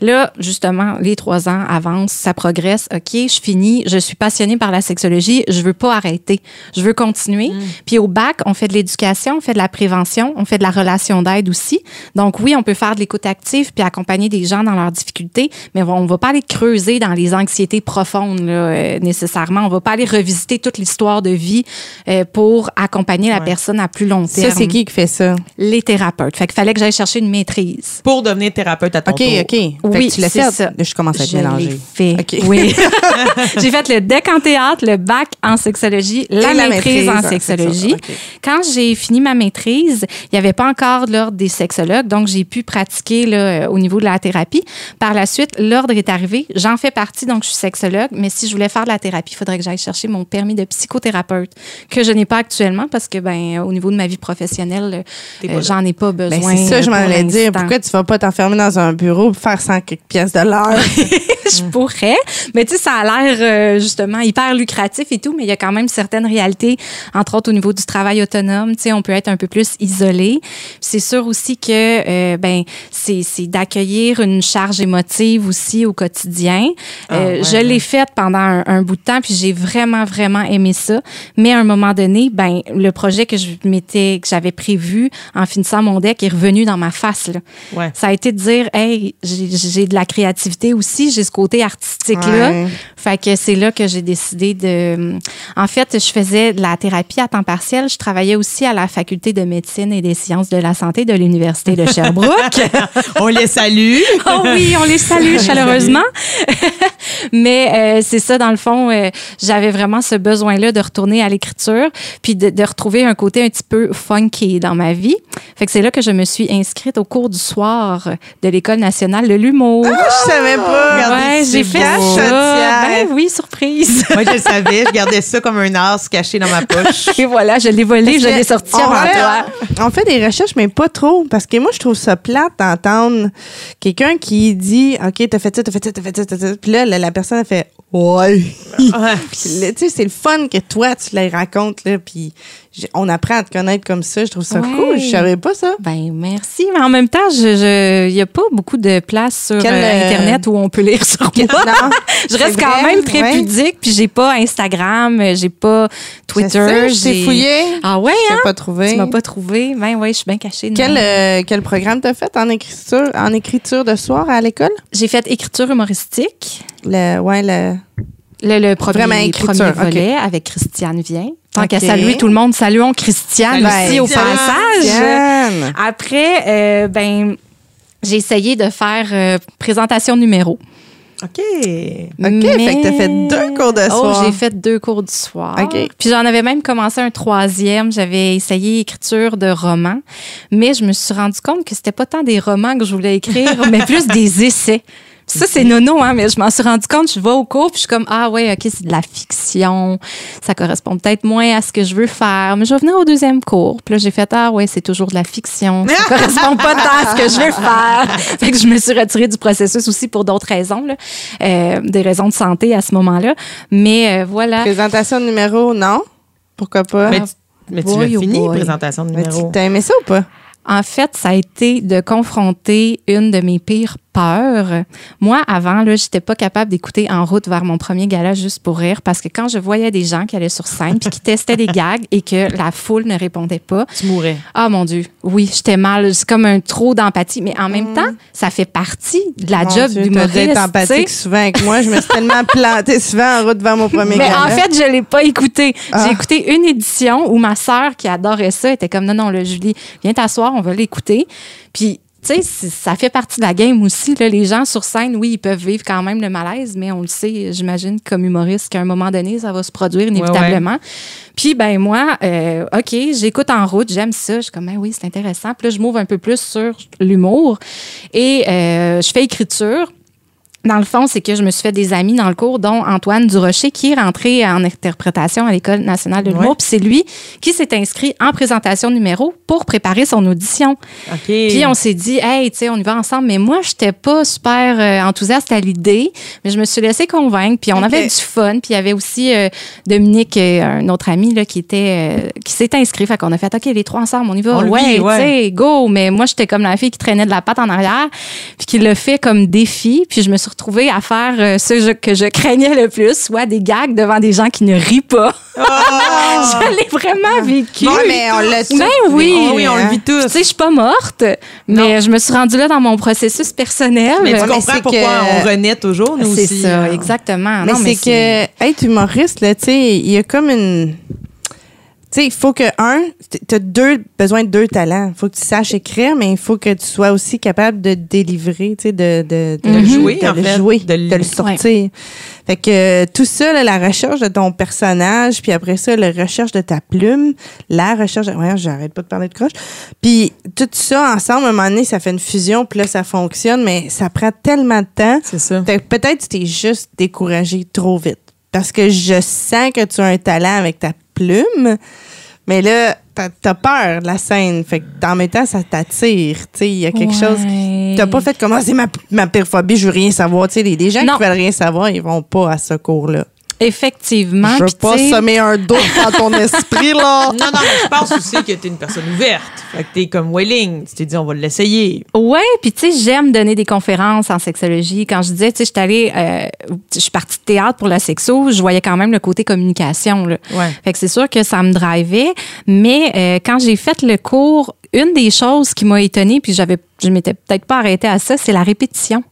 Là, justement, les trois ans avancent, ça progresse. OK, je finis, je suis passionnée par la sexologie, je veux pas arrêter, je veux continuer. Mm. Puis au bac, on fait de l'éducation, on fait de la prévention, on fait de la relation d'aide aussi. Donc oui, on peut faire de l'écoute active puis accompagner des gens dans leurs difficultés, mais on va pas aller creuser dans les anxiétés profondes là, euh, nécessairement. On va pas aller revisiter toute l'histoire de vie euh, pour accompagner la personne à plus long terme. Ça, c'est qui qui fait ça? Les thérapeutes. Fait qu'il fallait que j'aille chercher une maîtrise. Pour devenir thérapeute à ton OK, OK. Oui, tu l'as fait. Ça. Je commence à te mélanger. Fait. Oui. j'ai fait le DEC en théâtre, le bac en sexologie, la, maîtrise, en sexologie. Quand j'ai fini ma maîtrise, il n'y avait pas encore l'ordre des sexologues, donc j'ai pu pratiquer là, au niveau de la thérapie. Par la suite, l'ordre est arrivé. J'en fais partie, donc je suis sexologue, mais si je voulais faire de la thérapie, il faudrait que j'aille chercher mon permis de psychothérapeute, que je n'ai pas actuellement parce que, ben, au niveau de ma vie professionnelle, euh, j'en ai pas ben, besoin. c'est ça, je m'en allais dire. Pourquoi tu vas pas t'enfermer dans un bureau pour faire 100 quelques pièces de l'heure. je pourrais. Mais tu sais, ça a l'air euh, justement hyper lucratif et tout, mais il y a quand même certaines réalités, entre autres au niveau du travail autonome. Tu sais, on peut être un peu plus isolé. C'est sûr aussi que euh, ben c'est d'accueillir une charge émotive aussi au quotidien. Ah, euh, je l'ai faite pendant un, bout de temps, puis j'ai vraiment vraiment aimé ça. Mais à un moment donné, ben le projet que je m'étais que j'avais prévu en finissant mon deck est revenu dans ma face. Là. Ouais. Ça a été de dire, hey, j'ai de la créativité aussi, j'ai ce côté artistique-là. Fait que c'est là que j'ai décidé de... En fait, je faisais de la thérapie à temps partiel. Je travaillais aussi à la faculté de médecine et des sciences de la santé de l'Université de Sherbrooke. on les salue. oh oui, on les salue chaleureusement. Mais euh, c'est ça, dans le fond, euh, j'avais vraiment ce besoin-là de retourner à l'écriture, puis de, de, retrouver un côté un petit peu funky dans ma vie. Fait que c'est là que je me suis inscrite au cours du soir de l'École nationale de l'humour. Ah, je savais pas. Ouais, j'ai fait ça. Ben oui, surprise. Moi, je le savais. Je gardais ça comme un as caché dans ma poche. Et voilà, je l'ai volé, je l'ai sorti avant toi. On fait des recherches, mais pas trop. Parce que moi, je trouve ça plate d'entendre quelqu'un qui dit OK, t'as fait ça, t'as fait ça, t'as fait ça, t'as fait ça. Puis là, la, personne a fait Ouais. tu sais, c'est le fun que toi, tu les racontes, là. Puis on apprend à te connaître comme ça. Je trouve ça cool. Je savais pas ça. Ben merci. Mais en même temps, il je, n'y a pas beaucoup de place sur euh, euh, Internet où on peut lire sur moi. Non, je reste quand même très pudique. Puis j'ai pas Instagram, j'ai pas Twitter. J'ai fouillé. Ah ouais, hein? pas trouvé. Tu m'as pas trouvé. Ben ouais, je suis bien cachée. Quel, euh, quel programme t'as fait en écriture, en écriture de soir à l'école? J'ai fait écriture humoristique. Le, ouais, le... Le, le premier, premier volet avec Christiane Vient. Tant qu'à saluer tout le monde, saluons Christiane aussi au passage. Après, euh, ben, j'ai essayé de faire euh, présentation numéro. OK. OK. Fait que t'as fait deux cours de oh, soir. Oh, j'ai fait deux cours du soir. OK. Puis j'en avais même commencé un troisième. J'avais essayé écriture de romans. Mais je me suis rendu compte que c'était pas tant des romans que je voulais écrire, mais plus des essais. Ça, c'est nono, hein, mais je m'en suis rendu compte. Je vais au cours, puis je suis comme, ah ouais, OK, c'est de la fiction. Ça correspond peut-être moins à ce que je veux faire. Mais je vais venir au deuxième cours. Puis là, j'ai fait, ah ouais, c'est toujours de la fiction. Ça correspond pas tant à ce que je veux faire. fait que je me suis retirée du processus aussi pour d'autres raisons, là. Euh, des raisons de santé à ce moment-là. Mais euh, voilà. Présentation de numéro, non? Pourquoi pas? Mais tu, mais tu l'as fini, présentation de numéro. T'as aimé ça ou pas? En fait, ça a été de confronter une de mes pires peur. Moi, avant, là, j'étais pas capable d'écouter en route vers mon premier gala juste pour rire parce que quand je voyais des gens qui allaient sur scène puis qui testaient des gags et que la foule ne répondait pas. Tu mourrais. Ah, mon Dieu. Oui, j'étais mal. C'est comme un trop d'empathie. Mais en même mm. temps, ça fait partie de la job du d'être empathique souvent avec moi. Je me suis tellement plantée souvent en route vers mon premier mais gala. Mais en fait, je l'ai pas écouté. J'ai ah. écouté une édition où ma sœur qui adorait ça était comme non, non, le Julie, viens t'asseoir, on va l'écouter. Puis tu sais, ça fait partie de la game aussi. Là. Les gens sur scène, oui, ils peuvent vivre quand même le malaise, mais on le sait, j'imagine, comme humoriste, qu'à un moment donné, ça va se produire inévitablement. Puis, ben moi, euh, OK, j'écoute en route, j'aime ça. Je suis comme, ben oui, c'est intéressant. Puis là, je m'ouvre un peu plus sur l'humour et euh, je fais écriture. Dans le fond, c'est que je me suis fait des amis dans le cours, dont Antoine Durocher, qui est rentré en interprétation à l'École nationale de l'humour. Puis c'est lui qui s'est inscrit en présentation numéro pour préparer son audition. Puis on s'est dit, hey, tu sais, on y va ensemble. Mais moi, je n'étais pas super euh, enthousiaste à l'idée, mais je me suis laissée convaincre. Puis on avait du fun. Puis il y avait aussi euh, Dominique, euh, un autre ami, là, qui était qui s'est inscrit. Fait qu'on a fait, OK, les trois ensemble, on y va. ouais, tu sais, go. Mais moi, j'étais comme la fille qui traînait de la patte en arrière, puis qui le fait comme défi. Puis je me suis retrouver à faire euh, ce que je craignais le plus, soit des gags devant des gens qui ne rient pas. Oh! je l'ai vraiment vécu. mais on l'a Ben oui. oui, on le vit tous. Tu sais, je suis pas morte, mais je me suis rendue là dans mon processus personnel. Mais tu comprends pourquoi on renaît toujours, nous aussi. C'est ça, exactement. Mais c'est que, être humoriste, là, tu sais, il y a comme une sais, il faut que, un, tu as deux, besoin de deux talents. Il faut que tu saches écrire, mais il faut que tu sois aussi capable de délivrer, tu sais, de, de, de, jouer, de le jouer, de, le sortir. Fait que tout ça, la recherche de ton personnage, puis après ça, la recherche de ta plume, la recherche. Ouais, j'arrête pas de parler de croche. Puis tout ça ensemble, à un moment donné, ça fait une fusion, puis là, ça fonctionne, mais ça prend tellement de temps. C'est ça. Peut-être que tu t'es juste découragé trop vite. Parce que je sens que tu as un talent avec ta plume. Mais là, t'as peur de la scène. Fait que en même temps, ça t'attire. Il y a quelque chose. T'as pas fait commencer ma, ma pire phobie, je veux rien savoir. sais les, gens qui veulent rien savoir, ils vont pas à ce cours-là. Effectivement. Je veux pas semer un doute dans ton esprit, là. Non, non, mais je pense aussi que t'es une personne ouverte. Fait que t'es comme Welling. Tu t'es dit, on va l'essayer. Ouais, puis tu sais, j'aime donner des conférences en sexologie. Quand je disais, tu sais, je suis allée, euh, je suis partie de théâtre pour la sexo, je voyais quand même le côté communication, là. Ouais. Fait que c'est sûr que ça me drivait. Mais euh, quand j'ai fait le cours, une des choses qui m'a étonnée, puis j'avais, je m'étais peut-être pas arrêtée à ça, c'est la répétition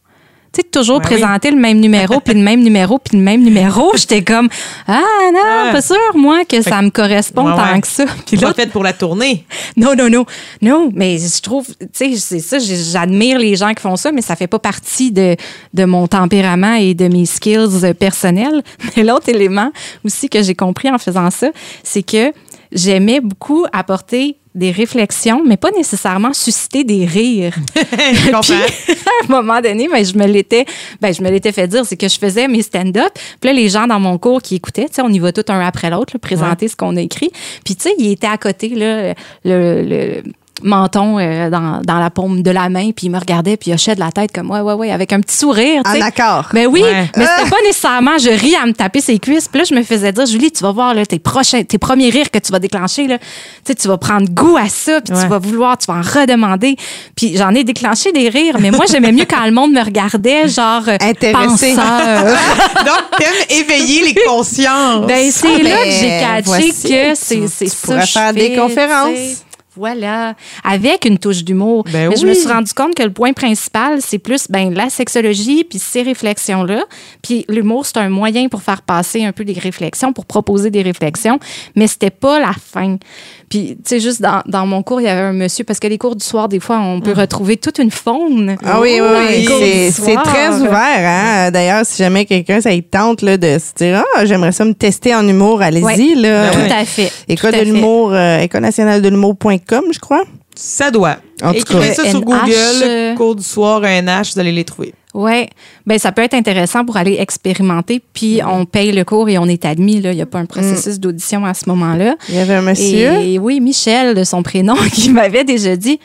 tu sais, toujours présenter le même numéro, puis le même numéro, puis le même numéro. J'étais comme, ah non, pas sûr, moi, que ça me correspond tant que ça. Puis là, fait pour la tournée. Non, non, non. Non, mais je trouve, tu sais, c'est ça, j'admire les gens qui font ça, mais ça fait pas partie de, de mon tempérament et de mes skills personnels. Mais l'autre élément aussi que j'ai compris en faisant ça, c'est que j'aimais beaucoup apporter des réflexions, mais pas nécessairement susciter des rires. je comprends. à un moment donné, ben, je me l'étais ben, je me l'étais fait dire, c'est que je faisais mes stand-up. Puis là, les gens dans mon cours qui écoutaient, on y va tout un après l'autre, présenter ce qu'on a écrit. Puis tu sais, il était à côté, là, le, le menton euh, dans, dans, la paume de la main, puis il me regardait, puis il hochait de la tête comme ouais, ouais, ouais, avec un petit sourire. Ah, d'accord. Mais oui, mais c'était ah! pas nécessairement je ris à me taper ses cuisses. Puis là, je me faisais dire, Julie, tu vas voir là, tes, prochains, tes premiers rires que tu vas déclencher, là, tu vas prendre goût à ça, puis tu vas vouloir, tu vas en redemander. Puis j'en ai déclenché des rires, mais moi, j'aimais mieux quand le monde me regardait, genre euh, Intéressé. Donc, t'aimes éveiller les consciences. Ben, c'est là que j'ai ben, catché que c'est ça. Tu pourrais faire des conférences. Voilà, avec une touche d'humour. Ben Mais je me suis rendu compte que le point principal, c'est plus ben, la sexologie puis ces réflexions-là. Puis l'humour, c'est un moyen pour faire passer un peu des réflexions, pour proposer des réflexions, mais c'était pas la fin. Puis, tu sais, juste dans, dans, mon cours, il y avait un monsieur, parce que les cours du soir, des fois, on peut ah. retrouver toute une faune. Ah oui, oui, oui. C'est très ouvert. Hein? D'ailleurs, si jamais quelqu'un, ça y tente là, de se dire Ah, j'aimerais ça me tester en humour, allez-y. là. Tout à fait. École de l'humour, euh, école nationale de l'humour.com, je crois. Ça doit. En tout Écrivez ça sur Google, euh, cours du soir, un H, vous allez les trouver. Oui, ben ça peut être intéressant pour aller expérimenter. Puis on paye le cours et on est admis. Il n'y a pas un processus mm. d'audition à ce moment-là. Il y avait un monsieur? Et, oui, Michel, de son prénom, qui m'avait déjà dit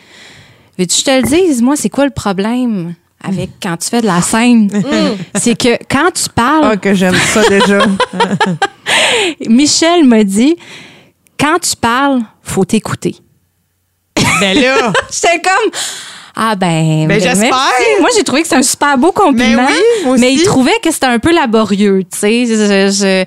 Veux-tu que je te le dise, moi, c'est quoi le problème? avec mm. quand tu fais de la scène, mm. c'est que quand tu parles. Ah, que j'aime ça déjà. Michel m'a dit quand tu parles, faut t'écouter. Ben là. J'étais comme. Ah ben, ben, ben j'espère. Moi j'ai trouvé que c'est un super beau compliment, mais, mais il trouvait que c'était un peu laborieux, tu sais. Je,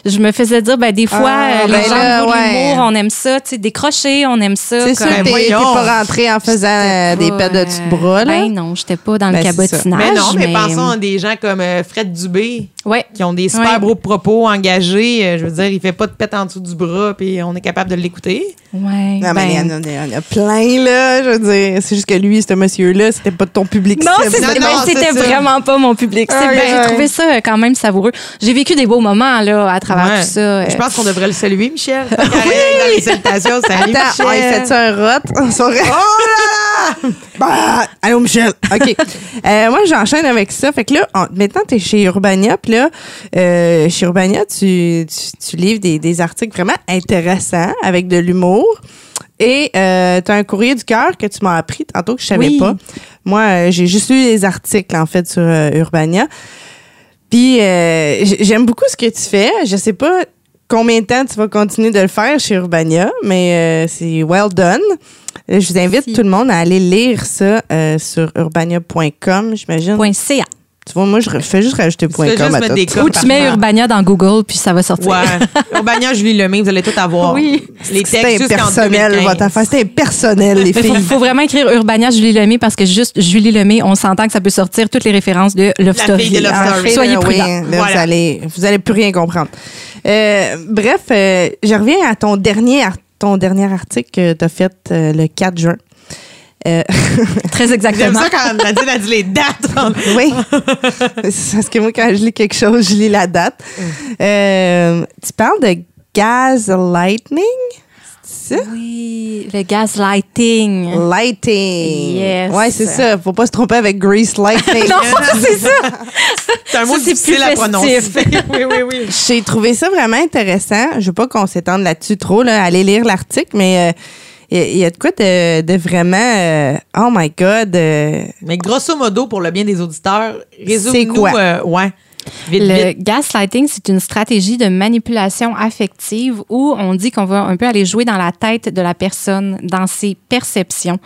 je, je, me faisais dire ben des fois ah, euh, les ben gens de l'humour, on aime ça, tu sais, décrocher, on aime ça. C'est sûr, t'es pas rentré en faisant euh, des paires de dessus bras là. Ben non, j'étais pas dans le cabotinage. Mais non, mais, pensons à des gens comme euh, Fred Dubé. Ouais. Qui ont des super beaux propos engagés. Je veux dire, il fait pas de pète en dessous du bras, puis on est capable de l'écouter. Ouais. Non, mais il y, en a plein, là. Je veux dire, c'est juste que lui, ce monsieur-là, c'était pas ton public. Non, c'était vraiment pas mon public. J'ai trouvé ça quand même savoureux. J'ai vécu des beaux moments là, à travers tout ça. Je pense qu'on devrait le saluer, Michel. oui! Dans les salutations, salut Attends, Michel. on lui fait un rot? Oh là là! Bah, allô, Michel. OK. Euh, moi, j'enchaîne avec ça. Fait que là, on- maintenant, tu es chez Urbania. Puis là, euh, chez Urbania, tu, tu, tu livres des, des articles vraiment intéressants avec de l'humour. Et euh, tu as un courrier du cœur que tu m'as appris tantôt que je savais Oui. pas. Moi, euh, j'ai juste lu les articles, en fait, sur euh, Urbania. Puis euh, j'aime beaucoup ce que tu fais. Je sais pas combien de temps tu vas continuer de le faire chez Urbania, mais euh, c'est well done. Je vous invite Merci. tout le monde à aller lire ça euh, sur urbania.com, j'imagine. .ca. Tu vois, moi, je fais juste rajouter point juste .com à mettre tout. des. Ou tu mets Urbania dans Google, puis ça va sortir. Ouais. Urbania, Julie Lemay, vous allez tout avoir. Oui. Les C'est textes 2015. votre affaire. C'est impersonnel, les Il faut, filles. faut vraiment écrire Urbania Julie Lemay parce que juste Julie Lemay, on s'entend que ça peut sortir toutes les références de Love La Story. fille de Love Ah, Story. Soyez Oui, prudents. là, Voilà. vous, allez, vous allez plus rien comprendre. Euh, bref, euh, je reviens à ton dernier, ar- ton dernier article que tu as fait euh, le 4 juin. Euh, Très J'aime exactement. ça quand Nadine a dit les dates. oui. Parce que moi, quand je lis quelque chose, je lis la date. Euh, tu parles de gaslighting? C'est ça? Oui, le gaslighting. Lighting. Yes. Ouais, c'est ça. Faut pas se tromper avec grease lighting. Non, c'est ça. C'est un mot Ça, difficile à prononcer. oui, oui, oui. J'ai trouvé ça vraiment intéressant. Je veux pas qu'on s'étende là-dessus trop, là. Allez lire l'article, mais il y, a- de quoi de, de vraiment. euh, oh my God. euh, Mais grosso modo, pour le bien des auditeurs, résume-nous. C'est quoi? euh, ouais. Vite, Le vite. gaslighting, c'est une stratégie de manipulation affective où on dit qu'on va un peu aller jouer dans la tête de la personne, dans ses perceptions.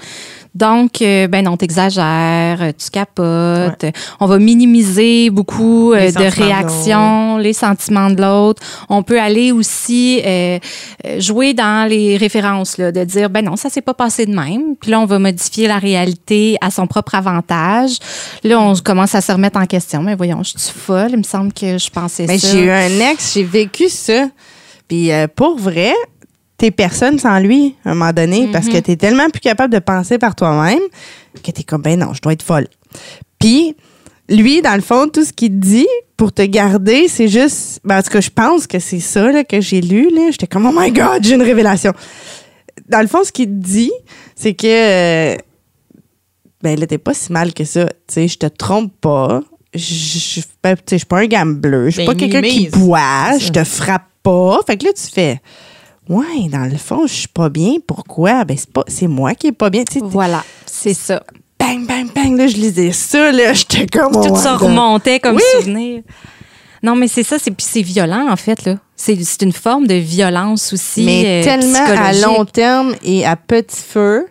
Donc, euh, ben non, t'exagères, tu capotes. On va minimiser beaucoup euh, de réactions, les sentiments de l'autre. On peut aller aussi euh, euh, jouer dans les références, là, de dire, ben non, ça s'est pas passé de même. Puis là, on va modifier la réalité à son propre avantage. Là, on commence à se remettre en question. Mais voyons, je suis folle. Il me semble que je pensais Mais ça. j'ai eu un ex, j'ai vécu ça. Puis euh, pour vrai, t'es personne sans lui à un moment donné parce que t'es tellement plus capable de penser par toi-même que t'es comme, ben non, je dois être folle. Puis lui, dans le fond, tout ce qu'il te dit pour te garder, c'est juste. Ben, en tout cas, je pense que c'est ça là, que j'ai lu. là. J'étais comme, oh my God, j'ai une révélation. Dans le fond, ce qu'il te dit, c'est que. euh, ben là, t'es pas si mal que ça. Tu sais, je te trompe pas. Je ben, suis pas un gambler. Je suis Ben, pas quelqu'un qui boit. Je te frappe pas. Fait que là, tu fais. Ouais, dans le fond, je suis pas bien. Pourquoi? Ben, c'est pas, c'est moi qui est pas bien. Voilà, c'est ça. bang, bang, bang. Là, je lisais ça, là. J'étais comme. Tout ça remontait comme Oui. souvenir. Non, mais c'est ça, c'est puis c'est violent en fait là. C'est c'est une forme de violence aussi. Mais euh, tellement à long terme et à petit feu,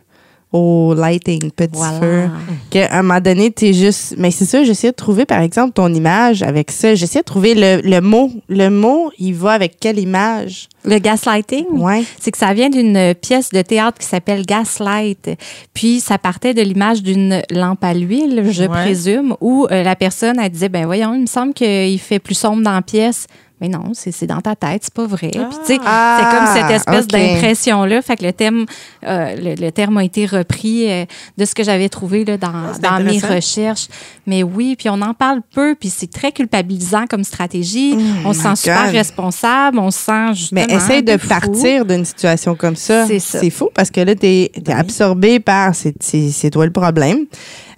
au lighting, petit Voilà. feu, qu'à un moment donné, tu es juste. Mais c'est ça, j'essaie de trouver, par exemple, ton image avec ça. J'essaie de trouver le, le mot. Le mot, il va avec quelle image? Le gaslighting, Ouais. c'est que ça vient d'une pièce de théâtre qui s'appelle Gaslight. Puis ça partait de l'image d'une lampe à l'huile, je Ouais. présume, où euh, la personne elle disait ben voyons, il me semble qu'il fait plus sombre dans la pièce. Mais non, c'est dans ta tête, c'est pas vrai. Puis, tu sais, Ah, c'est comme cette espèce ok. d'impression-là. Fait que le thème, euh, le, le terme a été repris euh, de ce que j'avais trouvé là, dans, c'est dans mes recherches. Mais oui, puis on en parle peu, puis c'est très culpabilisant comme stratégie. on se Oh sent super God. responsable, on se sent justement Mais essaye de fou. partir d'une situation comme ça. C'est fou parce que là, t'es es absorbé par. c'est- toi le problème.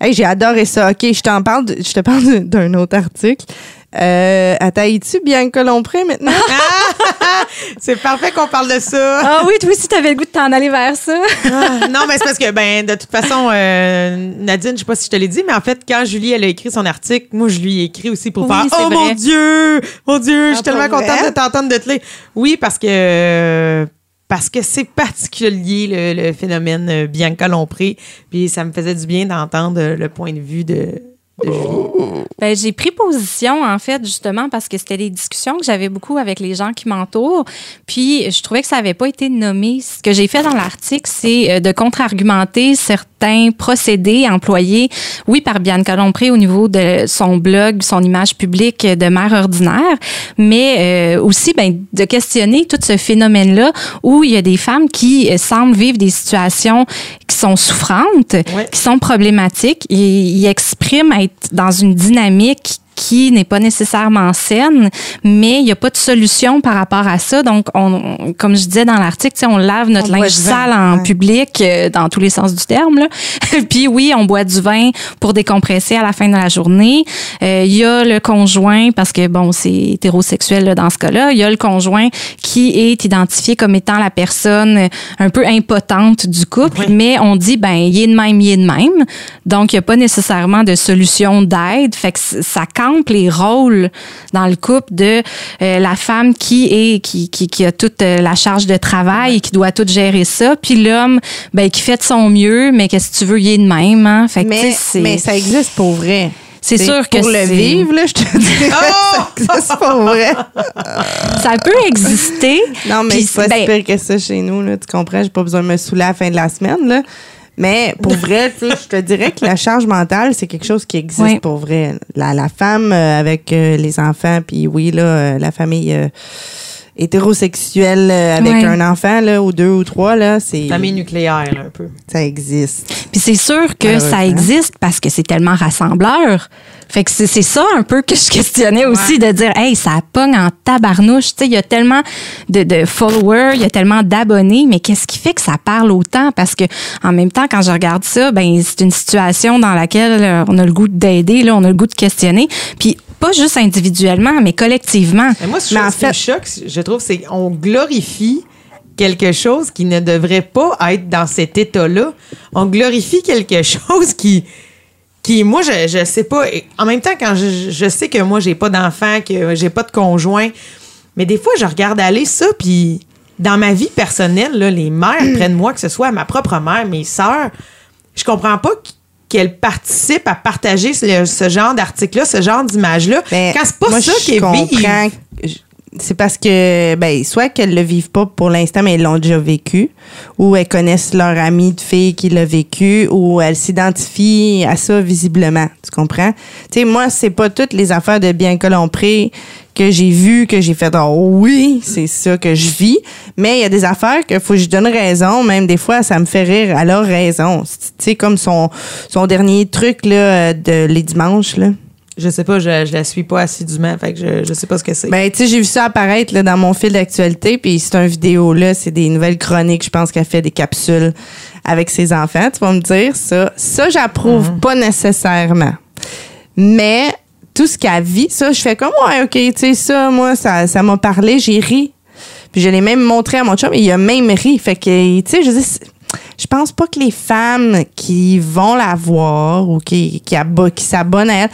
Hey, j'ai adoré ça. OK, je t'en parle. je te parle d'un autre article. Euh, à Tahiti, Bianca Lompré maintenant? C'est parfait qu'on parle de ça. Ah oui, toi aussi, t'avais le goût de t'en aller vers ça. Ah, non, mais c'est parce que, ben, de toute façon, euh, Nadine, je sais pas si je te l'ai dit, mais en fait, quand Julie, elle a écrit son article, moi, je lui ai écrit aussi pour Oui, faire Oh vrai. mon Dieu! Mon Dieu, je suis Ah, tellement contente vrai? de t'entendre de te lire. Oui, parce que. Parce que c'est particulier le, le phénomène euh, Bianca Lompré. Puis ça me faisait du bien d'entendre le point de vue de, de Julie. Ben, j'ai pris position, en fait, justement, parce que c'était des discussions que j'avais beaucoup avec les gens qui m'entourent. Puis, je trouvais que ça n'avait pas été nommé. Ce que j'ai fait dans l'article, c'est euh, de contre-argumenter certains procédés employés, oui, par Bianca Lompré au niveau de son blog, son image publique de mère ordinaire, mais euh, aussi ben, de questionner tout ce phénomène-là où il y a des femmes qui euh, semblent vivre des situations qui sont souffrantes, Ouais. qui sont problématiques. Ils, ils expriment dans une dynamique qui n'est pas nécessairement saine, mais il n'y a pas de solution par rapport à ça. Donc, on, comme je disais dans l'article, on lave notre linge sale en public, euh, dans tous les sens du terme. Là. Puis oui, on boit du vin pour décompresser à la fin de la journée. Euh, il y a le conjoint, parce que bon, c'est hétérosexuel dans ce cas-là, il y a le conjoint qui est identifié comme étant la personne un peu impotente du couple, mais on dit, ben, il est de même, il est de même. Donc, il n'y a pas nécessairement de solution d'aide. Fait que ça les rôles dans le couple de euh, la femme qui est, qui, qui, qui a toute euh, la charge de travail et qui doit tout gérer ça, puis l'homme, ben, qui fait de son mieux, mais qu'est-ce que tu veux, il est de même, hein? Fait que, mais, mais ça existe pour vrai. C'est sûr que pour le vivre, là, je te dis. Oh! c'est pas vrai. ça peut exister. Non, mais c'est pas ben, pire que ça chez nous, là, tu comprends? J'ai pas besoin de me saouler à la fin de la semaine, là. Mais pour vrai, je te dirais que la charge mentale, c'est quelque chose qui existe pour vrai. La, la femme euh, avec euh, les enfants, puis oui, là, euh, la famille hétérosexuelle avec un enfant, là, ou deux ou trois, là, c'est... Famille nucléaire, là, un peu. Ça existe. Puis c'est sûr que ça existe parce que c'est tellement rassembleur. Fait que c'est ça un peu que je questionnais aussi, de dire, hey, ça pogne en tabarnouche. Tu sais, il y a tellement de, de followers, il y a tellement d'abonnés, mais qu'est-ce qui fait que ça parle autant? Parce que en même temps, quand je regarde ça, ben c'est une situation dans laquelle euh, on a le goût d'aider, là, on a le goût de questionner. Puis pas juste individuellement, mais collectivement. Mais moi, ce mais en fait, choc, je trouve, c'est qu'on glorifie quelque chose qui ne devrait pas être dans cet état-là. On glorifie quelque chose qui, qui moi, je, je sais pas. En même temps, quand je, je sais que moi, j'ai pas d'enfant, que j'ai pas de conjoint, mais des fois, je regarde aller ça, puis dans ma vie personnelle, là, les mères près de moi, que ce soit ma propre mère, mes sœurs, je comprends pas qu'elles participent à partager ce, genre d'article-là, ce genre d'image-là. Ben, quand c'est pas ça qui est c'est parce que, ben, soit qu'elles le vivent pas pour l'instant, mais elles l'ont déjà vécu, ou elles connaissent leur ami de fille qui l'a vécu, ou elles s'identifient à ça visiblement. Tu comprends? Tu sais, moi, c'est pas toutes les affaires de bien Lompré que j'ai vues, que j'ai fait, oh oui, c'est ça que je vis. Mais il y a des affaires que faut que je donne raison. Même des fois, ça me fait rire à leur raison. Tu sais, comme son, son dernier truc, là, de les dimanches, là. Je sais pas, je, je la suis pas assidûment, fait que je, je sais pas ce que c'est. Ben, tu sais, j'ai vu ça apparaître là, dans mon fil d'actualité, puis c'est une vidéo là, c'est des nouvelles chroniques, je pense qu'elle fait des capsules avec ses enfants, tu vas me dire ça. Ça, j'approuve mhm. pas nécessairement. Mais tout ce qu'elle vit, ça, je fais comme, ouais, OK, tu sais, ça, moi, ça, ça m'a parlé, j'ai ri. Puis je l'ai même montré à mon chum, et il a même ri. Fait que, tu sais, je dis, je pense pas que les femmes qui vont la voir ou qui, qui, qui s'abonnent à elle,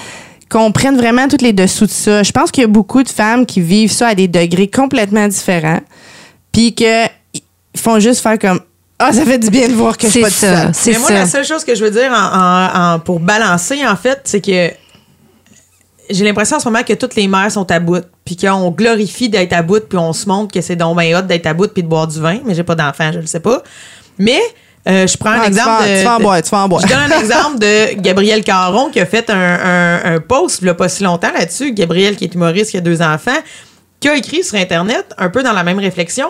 comprennent vraiment toutes les dessous de ça. Je pense qu'il y a beaucoup de femmes qui vivent ça à des degrés complètement différents, puis que font juste faire comme ah, ça fait du bien de voir que je suis pas ça. C'est moi, la seule chose que je veux dire en, pour balancer, en fait, c'est que j'ai l'impression en ce moment que toutes les mères sont à bout, puis qu'on glorifie d'être à bout, puis on se montre que c'est donc bien hot d'être à bout, puis de boire du vin, mais j'ai pas d'enfant, je le sais pas. Mais euh, je prends un exemple de, tu vas en boire, tu vas en boire. Je donne un exemple de Gabriel Caron qui a fait un, un, un post il n'y a pas si longtemps là-dessus. Gabriel, qui est humoriste, qui a deux enfants, qui a écrit sur Internet, un peu dans la même réflexion.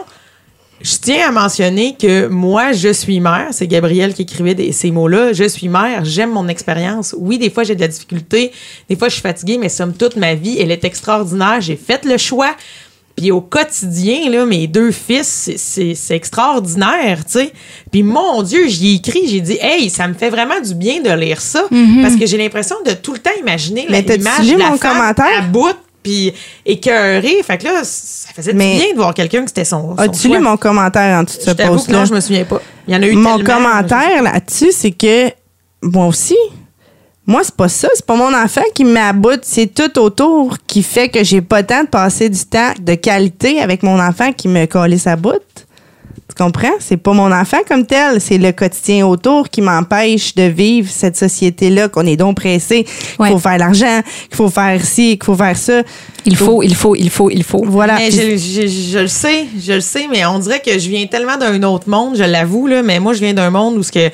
Je tiens à mentionner que moi, je suis mère. C'est Gabriel qui écrivait ces mots-là. Je suis mère, j'aime mon expérience. Oui, des fois, j'ai de la difficulté. Des fois, je suis fatiguée, mais somme toute, ma vie, elle est extraordinaire. J'ai fait le choix puis au quotidien, là, mes deux fils, c'est extraordinaire, tu sais. Puis mon Dieu, j'y ai écrit, j'ai dit, hey, ça me fait vraiment du bien de lire ça, mhm. parce que j'ai l'impression de tout le temps imaginer l'image de la mon femme commentaire? à bout puis écœuré. Fait que là, ça faisait du bien de voir quelqu'un que c'était son, As-tu lu mon commentaire en dessous de ce post-là? Non, je me souviens pas. Il y en a eu Mon commentaire là-dessus, c'est que moi aussi, moi, c'est pas ça. C'est pas mon enfant qui m'aboute. C'est tout autour qui fait que j'ai pas le temps de passer du temps de qualité avec mon enfant qui me colle sa bout. Tu comprends? C'est pas mon enfant comme tel. C'est le quotidien autour qui m'empêche de vivre cette société-là, qu'on est donc pressé, qu'il faut faire l'argent, qu'il faut faire ci, qu'il faut faire ça. Il faut, il faut, il faut, il faut. Voilà. je, je, le sais, je le sais, mais on dirait que je viens tellement d'un autre monde, je l'avoue, là, mais moi, je viens d'un monde où ce que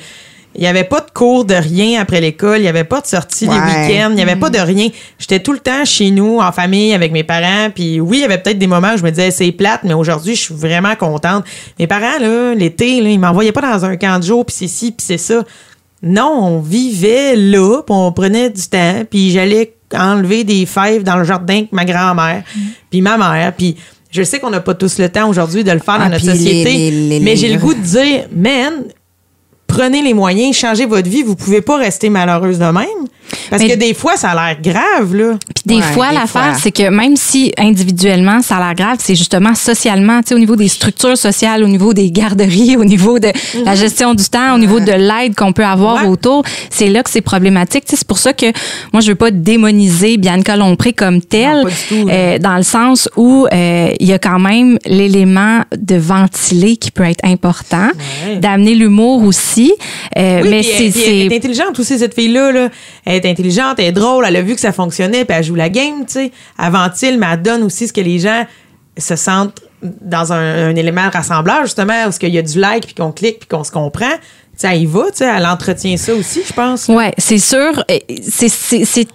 il n'y avait pas de cours de rien après l'école. Il n'y avait pas de sortie les week-ends. Il n'y avait pas de rien. J'étais tout le temps chez nous, en famille, avec mes parents. Puis oui, il y avait peut-être des moments où je me disais, c'est plate, mais aujourd'hui, je suis vraiment contente. Mes parents, là, l'été, là, ils m'envoyaient pas dans un camp de jour, puis c'est ci, puis c'est ça. Non, on vivait là, puis on prenait du temps, puis j'allais enlever des fèves dans le jardin avec ma grand-mère, mm. puis ma mère, puis je sais qu'on n'a pas tous le temps aujourd'hui de le faire dans ah, notre société, mais j'ai le goût de dire, man, prenez les moyens, changez votre vie. Vous pouvez pas rester malheureuse de même. Parce que des fois, ça a l'air grave, là. Puis des fois, l'affaire, c'est que même si individuellement, ça a l'air grave, c'est justement socialement, tu sais, au niveau des structures sociales, au niveau des garderies, au niveau de la mhm. gestion du temps, au niveau de l'aide qu'on peut avoir autour, c'est là que c'est problématique. c'est pour ça que moi, je veux pas démoniser Bianca Lompré comme telle, euh, dans le sens où euh, il y a quand même l'élément de ventiler qui peut être important, d'amener l'humour aussi euh, mais c'est, elle, est intelligente aussi, cette fille-là. Elle est intelligente, elle est drôle, elle a vu que ça fonctionnait, puis elle joue la game, tu sais. Avant-il, mais elle donne aussi ce que les gens se sentent dans un, élément de rassemblage, justement, où il y a du like, puis qu'on clique, puis qu'on se comprend. Ça y va, tu sais, elle entretient ça aussi, je pense. Oui, c'est sûr. C'est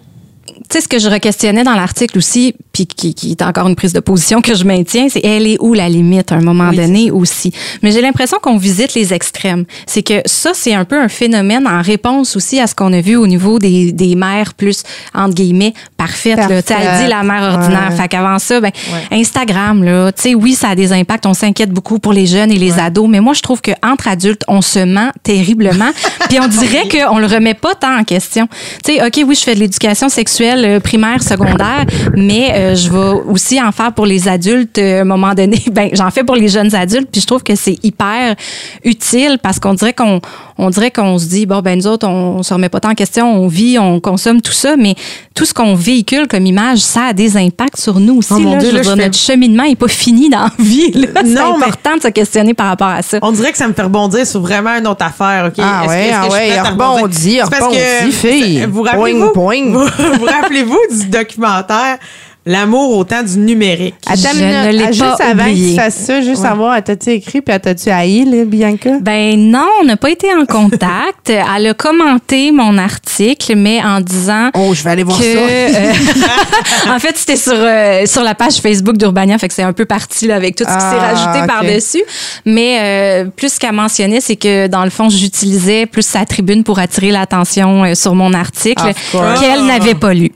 sais, ce que je requestionnais dans l'article aussi, puis qui, qui, est encore une prise de position que je maintiens, c'est elle est où la limite à un moment donné aussi. Mais j'ai l'impression qu'on visite les extrêmes. C'est que ça, c'est un peu un phénomène en réponse aussi à ce qu'on a vu au niveau des, des mères plus, entre guillemets, parfaites. Là. Elle dit la mère ordinaire. Fait qu'avant ça, ben, Instagram, là, tu sais, oui, ça a des impacts. On s'inquiète beaucoup pour les jeunes et les ados, mais moi, je trouve qu'entre adultes, on se ment terriblement. puis on dirait qu'on le remet pas tant en question. Tu sais, OK, oui, je fais de l'éducation sexuelle euh, primaire, secondaire, mais euh, je vais aussi en faire pour les adultes euh, à un moment donné. Ben, j'en fais pour les jeunes adultes, puis je trouve que c'est hyper utile parce qu'on dirait qu'on on dirait qu'on se dit bon ben nous autres on, se remet pas tant en question, on vit, on consomme tout ça, mais tout ce qu'on véhicule comme image, ça a des impacts sur nous aussi. Oh là, notre cheminement est pas fini dans la vie. C'est important de se questionner par rapport à ça. On dirait que ça me fait rebondir sur vraiment une autre affaire. Ok, Ah ouais, ah ouais, rebondir, rebondir, fille. Vous rappelez-vous, vous rappelez-vous du documentaire L'amour au temps du numérique. Attends, je ne l'ai juste avant que tu fasses ça, juste savoir, t'as-tu écrit puis t'as-tu haï, là, Bianca? Ben non, on n'a pas été en contact. Elle a commenté mon article, mais en disant. Oh, je vais aller voir ça. Euh, en fait, c'était sur, euh, sur la page Facebook d'Urbania, fait que c'est un peu parti là, avec tout ce qui s'est ah, rajouté par-dessus. Mais euh, plus qu'à mentionner, c'est que dans le fond, j'utilisais plus sa tribune pour attirer l'attention sur mon article qu'elle n'avait pas lu.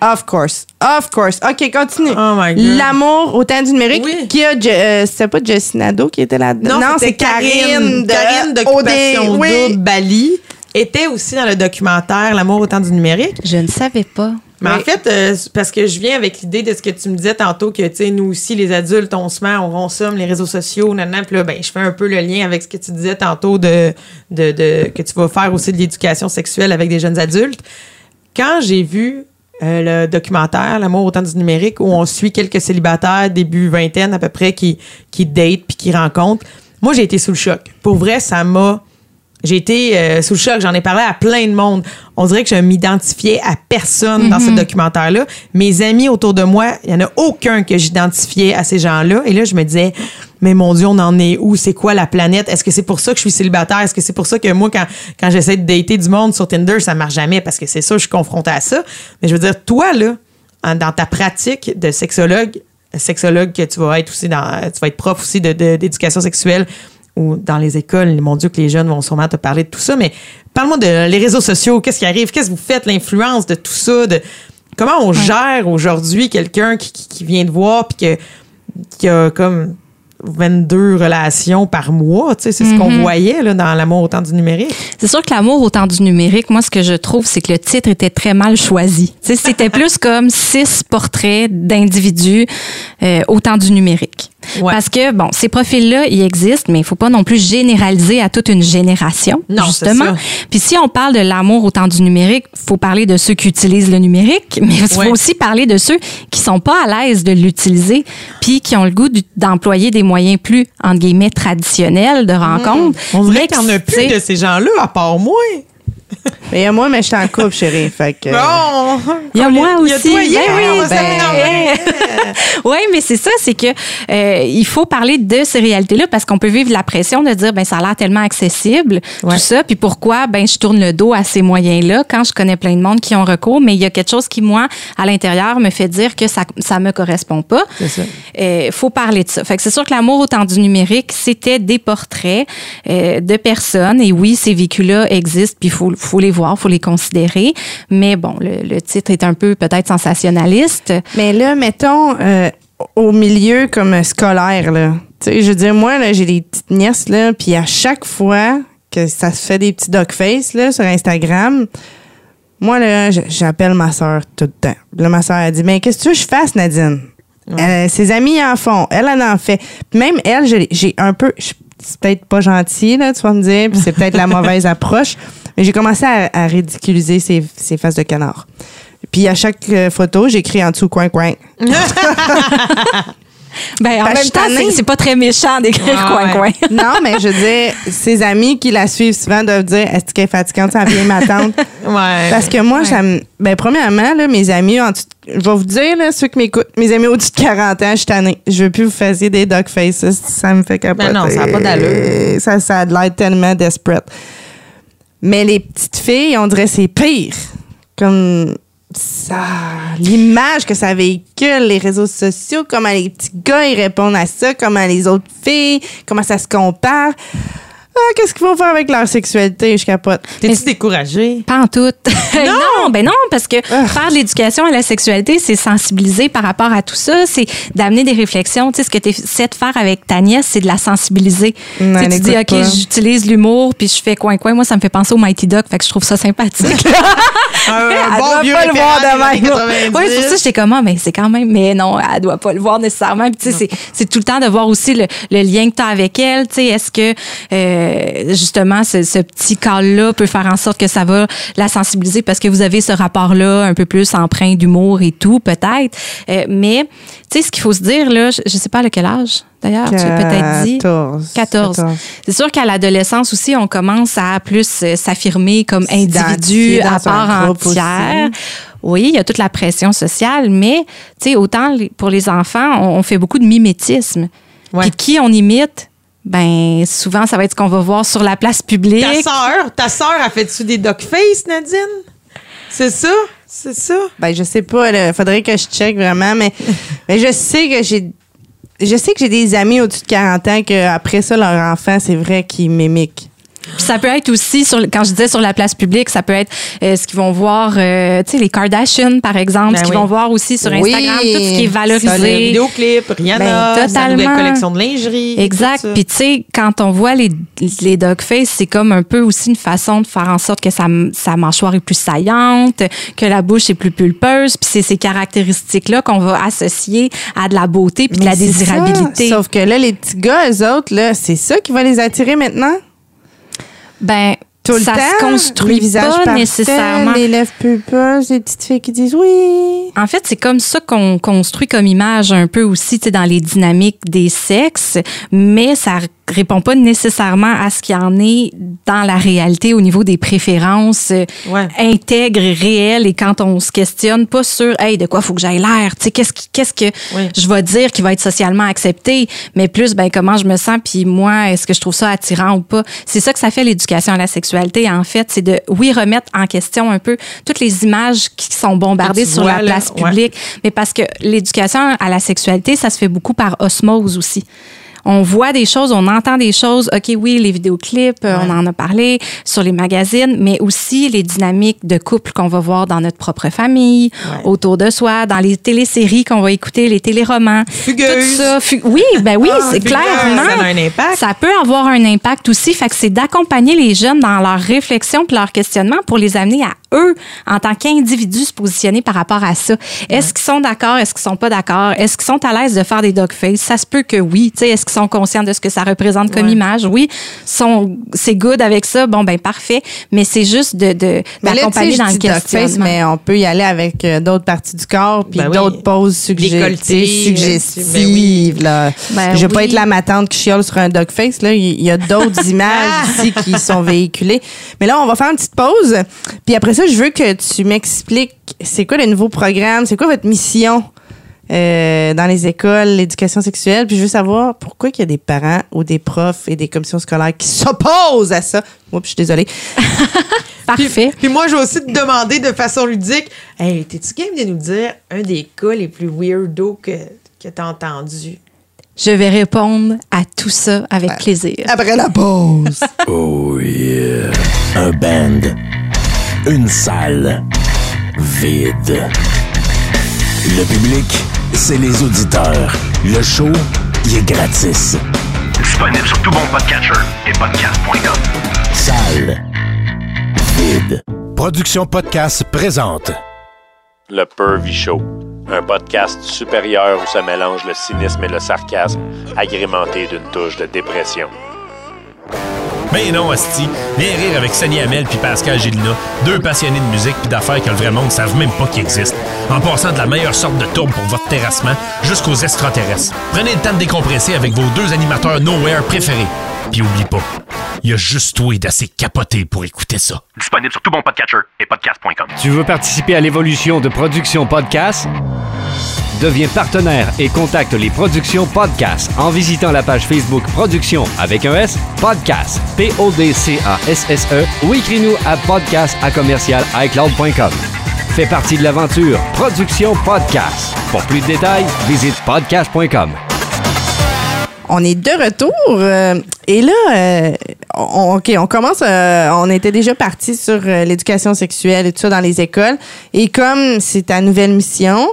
Of course. Of course. OK, continue. Oh my God. L'amour au temps du numérique. Oui. Qui a, euh, c'était pas Jessie Nadeau qui était là-dedans? Non, c'est Karine, de, Karine d'Occupation oui. Bali était aussi dans le documentaire L'amour au temps du numérique. Je ne savais pas. Mais en fait, euh, parce que je viens avec l'idée de ce que tu me disais tantôt, que, tu sais, nous aussi, les adultes, on se met, on consomme les réseaux sociaux, nanana, puis là, ben, je fais un peu le lien avec ce que tu disais tantôt de, de, de que tu vas faire aussi de l'éducation sexuelle avec des jeunes adultes. Quand j'ai vu euh, le documentaire L'amour au temps du numérique où on suit quelques célibataires début vingtaine à peu près qui qui datent puis qui rencontrent. Moi, j'ai été sous le choc. Pour vrai, ça m'a j'ai été euh, sous le choc, j'en ai parlé à plein de monde. On dirait que je m'identifiais à personne dans ce mhm. documentaire-là. Mes amis autour de moi, il n'y en a aucun que j'identifiais à ces gens-là. Et là, je me disais, mais mon Dieu, on en est où? C'est quoi la planète? Est-ce que c'est pour ça que je suis célibataire? Est-ce que c'est pour ça que moi, quand, quand j'essaie de dater du monde sur Tinder, ça marche jamais? Parce que c'est ça, je suis confrontée à ça. Mais je veux dire, toi, là, dans ta pratique de sexologue, sexologue que tu vas être aussi dans, tu vas être prof aussi d'éducation sexuelle, ou dans les écoles, mon Dieu, que les jeunes vont sûrement te parler de tout ça, mais parle-moi de les réseaux sociaux, qu'est-ce qui arrive, qu'est-ce que vous faites, l'influence de tout ça, de comment on gère aujourd'hui quelqu'un qui, qui, vient de voir puis que, qui a comme 22 relations par mois. Tu sais, c'est ce qu'on mhm. voyait là, dans L'amour au temps du numérique. C'est sûr que L'amour au temps du numérique, moi, ce que je trouve, c'est que le titre était très mal choisi. Tu sais, c'était plus comme six portraits d'individus euh, au temps du numérique. Parce que, bon, ces profils-là, ils existent, mais il faut pas non plus généraliser à toute une génération, non, justement. Puis si on parle de l'amour au temps du numérique, faut parler de ceux qui utilisent le numérique, mais il faut aussi parler de ceux qui sont pas à l'aise de l'utiliser, puis qui ont le goût d'employer des moyens plus, entre guillemets, traditionnels de mmh. rencontre. On dirait qu'il n'y en a plus de ces gens-là, à part moi. Mais il y a moi, mais je suis en couple, chérie. Fait que... Bon! Il y a moi aussi. Il y a toi, ben oui, ben, oui, mais c'est ça, c'est que euh, il faut parler de ces réalités-là parce qu'on peut vivre la pression de dire ben ça a l'air tellement accessible, tout ça, puis pourquoi ben je tourne le dos à ces moyens-là quand je connais plein de monde qui ont recours, mais il y a quelque chose qui moi à l'intérieur me fait dire que ça ça me correspond pas. C'est ça. Euh, faut parler de ça. Fait que c'est sûr que l'amour au temps du numérique, c'était des portraits euh, de personnes et oui, ces véhicules-là existent, puis il faut faut les voir, faut les considérer. Mais bon, le, titre est un peu peut-être sensationnaliste. Mais là, mettons, euh, au milieu comme scolaire, là. Tu sais, je veux dire, moi, là, j'ai des petites nièces, là, puis à chaque fois que ça se fait des petits dogface, là, sur Instagram, moi, là, j'appelle ma soeur tout le temps. Là, ma soeur, a dit, mais qu'est-ce que tu veux que je fasse, Nadine? ses amis en font. Elle, en en fait. même elle, j'ai un peu... C'est peut-être pas gentil, là, tu vas me dire, puis c'est peut-être la mauvaise approche, mais j'ai commencé à, ridiculiser ses, ses faces de canard. Puis à chaque euh, photo, j'écris en dessous coin coin. Ben, en même temps, c'est pas très méchant d'écrire coin coin. non, mais je veux dire, ses amis qui la suivent souvent doivent dire Est-ce qu'elle est fatigante, ça vient m'attendre? ouais. Parce que moi, ça me. Ben, premièrement, là, mes amis, en je vais vous dire, là, ceux qui m'écoutent, mes amis au-dessus de 40 ans, je suis tannée. Je veux plus vous faire des dog faces. Ça me fait capoter. Ben non, ça n'a pas d'allure. Ça, ça a l'air tellement desperate. Mais les petites filles, on dirait c'est pire. Comme ça, l'image que ça véhicule, les réseaux sociaux, comment les petits gars ils répondent à ça, comment les autres filles, comment ça se compare. Ah, qu'est-ce qu'ils vont faire avec leur sexualité? Je capote. T'es-tu découragée? Pas en tout. non! ben non, parce que ah. faire de l'éducation à la sexualité, c'est sensibiliser par rapport à tout ça, c'est d'amener des réflexions. Tu sais, ce que tu essaies de faire avec ta nièce, c'est de la sensibiliser. tu, tu dis, OK, j'utilise l'humour, puis je fais coin-coin. Moi, ça me fait penser au Mighty Duck, fait que je trouve ça sympathique. un bon vieux pas le voir de Oui, c'est pour ça j'étais comme, ah, mais c'est quand même, mais non, elle doit pas le voir nécessairement. Puis, tu sais, c'est tout le temps de voir aussi le, lien que tu as avec elle. Tu sais, est-ce que, euh, justement, ce, petit cas-là peut faire en sorte que ça va la sensibiliser parce que vous avez ce rapport-là un peu plus empreint d'humour et tout, peut-être. Euh, mais, tu sais, ce qu'il faut se dire, là, je, ne sais pas à quel âge, d'ailleurs, tu as peut-être dit. 14. 14. C'est sûr qu'à l'adolescence aussi, on commence à plus euh, s'affirmer comme individu à part entière. Oui, il y a toute la pression sociale, mais tu sais, autant pour les enfants, on, fait beaucoup de mimétisme. Puis qui on imite, ben souvent ça va être ce qu'on va voir sur la place publique. Ta sœur, ta sœur a fait-tu des face, Nadine? C'est ça? C'est ça? Ben je sais pas, il faudrait que je check vraiment mais, mais je sais que j'ai je sais que j'ai des amis au-dessus de 40 ans que après ça leur enfant, c'est vrai qu'ils mimiquent ça peut être aussi, sur, quand je disais sur la place publique, ça peut être euh, ce qu'ils vont voir, euh, tu sais, les Kardashians, par exemple, ben ce qu'ils vont voir aussi sur Instagram, tout ce qui est valorisé. Ça, les vidéoclips, Rihanna, ben, totalement. nouvelle collection de lingerie. Exact. Puis, tu sais, quand on voit les, les dogface, c'est comme un peu aussi une façon de faire en sorte que sa, sa mâchoire est plus saillante, que la bouche est plus pulpeuse. Puis, c'est ces caractéristiques-là qu'on va associer à de la beauté puis de la désirabilité. Sauf que là, les petits gars, eux autres, là, c'est ça qui va les attirer maintenant? Ben, tout ça se construit pas nécessairement. Les lèvres pulpeuses, les petites filles qui disent oui. En fait, c'est comme ça qu'on construit comme image un peu aussi, tu sais, dans les dynamiques des sexes, mais ça répond pas nécessairement à ce qu'il y en est dans la réalité au niveau des préférences euh, intègres et réelles et quand on se questionne pas sur hey de quoi faut que j'aille l'air tu sais qu'est-ce qu'est-ce que je vais dire qui va être socialement accepté? Mais plus ben comment je me sens? Puis moi est-ce que je trouve ça attirant ou pas? C'est ça que ça fait l'éducation à la sexualité en fait. C'est de oui remettre en question un peu toutes les images qui sont bombardées sur la place publique. Mais parce que l'éducation à la sexualité ça se fait beaucoup par osmose aussi on voit des choses, on entend des choses. OK, oui, les vidéoclips, euh, on en a parlé sur les magazines, mais aussi les dynamiques de couple qu'on va voir dans notre propre famille, autour de soi, dans les téléséries qu'on va écouter, les téléromans. Fugueuse. Tout ça. oui, ben oui, ah, c'est clairement. Ça, a un impact. ça peut avoir un impact aussi. Fait que c'est d'accompagner les jeunes dans leur réflexion puis leur questionnement pour les amener à eux, en tant qu'individus, se positionner par rapport à ça. Est-ce qu'ils sont d'accord? Est-ce qu'ils sont pas d'accord? Est-ce qu'ils sont à l'aise de faire des dog face? Ça se peut que oui. Est-ce qu'ils sont conscients de ce que ça représente comme image? Oui. Sont, c'est good avec ça? Bon, ben parfait. Mais c'est juste de, de d'accompagner dans le questionnement. mais on peut y aller avec euh, d'autres parties du corps puis ben d'autres poses suggestives. là. Ben Je vais pas être la matante qui chiale sur un dog face. Là. Il y a d'autres images ici qui sont véhiculées. Mais là, on va faire une petite pause. Puis après ça, je veux que tu m'expliques c'est quoi le nouveau programme, c'est quoi votre mission euh, dans les écoles, l'éducation sexuelle. Puis je veux savoir pourquoi il y a des parents ou des profs et des commissions scolaires qui s'opposent à ça. Oups, je suis désolée. Parfait. Puis, moi, je vais aussi te demander de façon ludique, hey, t'es-tu game de nous dire un des cas les plus weirdos que, que t'as entendu? Je vais répondre à tout ça avec plaisir. Après la pause. oh yeah. Un band une salle vide. Le public, c'est les auditeurs. Le show, il est gratis. Disponible sur tout bon podcatcher et podcast.com. Salle vide. Production Podcast présente. Le Pervy Show, un podcast supérieur où se mélange le cynisme et le sarcasme, agrémenté d'une touche de dépression. Ben non, Asti. Viens rire avec Sonny Hamel puis Pascal Gélina, deux passionnés de musique puis d'affaires que le vrai monde ne savent même pas qu'ils existent. En passant de la meilleure sorte de tourbe pour votre terrassement jusqu'aux extraterrestres. Prenez le temps de décompresser avec vos deux animateurs Nowhere préférés. Puis oublie pas, il y a juste toi d'assez capoté pour écouter ça. Disponible sur tout bon podcatcher et podcast.com. Tu veux participer à l'évolution de Production Podcast? Deviens partenaire et contacte les Productions Podcast en visitant la page Facebook Production avec un S, Podcast, P-O-D-C-A-S-S-E ou écris-nous à podcast à commercial iCloud.com. Fais partie de l'aventure Production Podcast. Pour plus de détails, visite podcast.com. On est de retour. euh, et là, euh, on, OK, on commence. euh, on était déjà parti sur l'éducation sexuelle et tout ça dans les écoles. Et comme c'est ta nouvelle mission,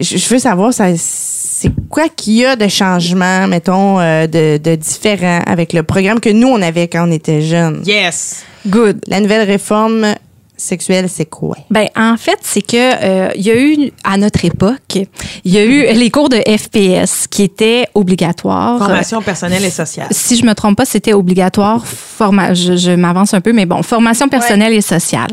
je veux savoir, ça, c'est quoi qu'il y a de changement, mettons, euh, de, de différent avec le programme que nous, on avait quand on était jeunes? Yes. Good. La nouvelle réforme sexuelle, c'est quoi? Ben, en fait, c'est que euh, il y a eu à notre époque, il y a eu les cours de FPS qui étaient obligatoires. Formation personnelle et sociale. Si je me trompe pas, c'était obligatoire. Forma je je m'avance un peu, mais bon, formation personnelle et sociale.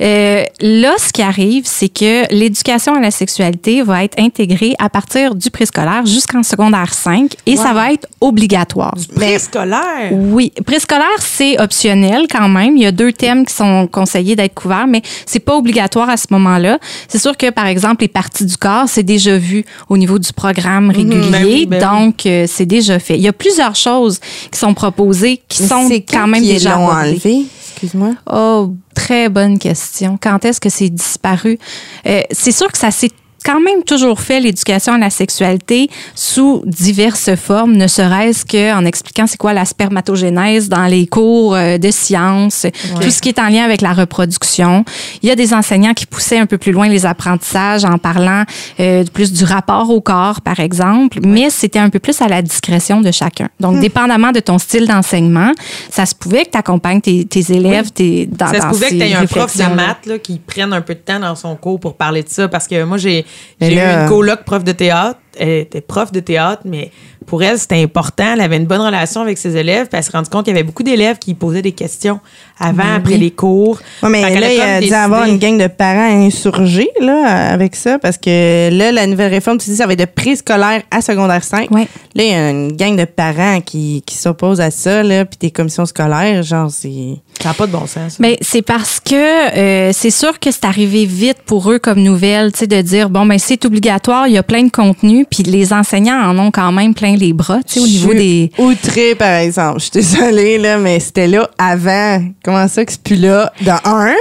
Euh, là, ce qui arrive, c'est que l'éducation à la sexualité va être intégrée à partir du préscolaire jusqu'en secondaire 5 et ça va être obligatoire. Préscolaire? Oui, préscolaire c'est optionnel quand même. Il y a deux thèmes qui sont conseillés d'être couverts, mais c'est pas obligatoire à ce moment-là. C'est sûr que par exemple les parties du corps c'est déjà vu au niveau du programme régulier, Ben oui, ben oui. donc euh, c'est déjà fait. Il y a plusieurs choses qui sont proposées qui Mais sont c'est quand même qu'ils déjà l'ont abordées. enlevé? Excuse-moi. Oh, très bonne question. Quand est-ce que c'est disparu? Euh, c'est sûr que ça s'est quand même toujours fait l'éducation à la sexualité sous diverses formes, ne serait-ce qu'en expliquant c'est quoi la spermatogénèse dans les cours euh, de sciences, tout ce qui est en lien avec la reproduction. Il y a des enseignants qui poussaient un peu plus loin les apprentissages en parlant euh, plus du rapport au corps, par exemple, mais c'était un peu plus à la discrétion de chacun. Donc, dépendamment de ton style d'enseignement, ça se pouvait que tu accompagnes tes, tes élèves tes, dans, Ça se pouvait que tu aies un prof de maths là, qui prenne un peu de temps dans son cours pour parler de ça. Parce que moi, j'ai j'ai eu une coloc prof de théâtre. Elle était prof de théâtre, mais pour elle, c'était important. Elle avait une bonne relation avec ses élèves. Puis elle s'est rendue compte qu'il y avait beaucoup d'élèves qui posaient des questions avant, après les cours. Oui, mais là, a il y a dû décidé- avoir une gang de parents insurgés là, avec ça, parce que là, la nouvelle réforme, tu dis, ça va être de préscolaire à secondaire 5. Ouais. Là, il y a une gang de parents qui, qui s'opposent à ça, là, puis des commissions scolaires, genre, c'est... Ça n'a pas de bon sens. ça. Mais c'est parce que euh, c'est sûr que c'est arrivé vite pour eux comme nouvelle, tu sais, de dire bon ben c'est obligatoire, il y a plein de contenu, puis les enseignants en ont quand même plein les bras, tu sais, au niveau des Outré, par exemple. Je suis désolée, là, mais c'était là avant. Comment ça que c'est plus là? De un,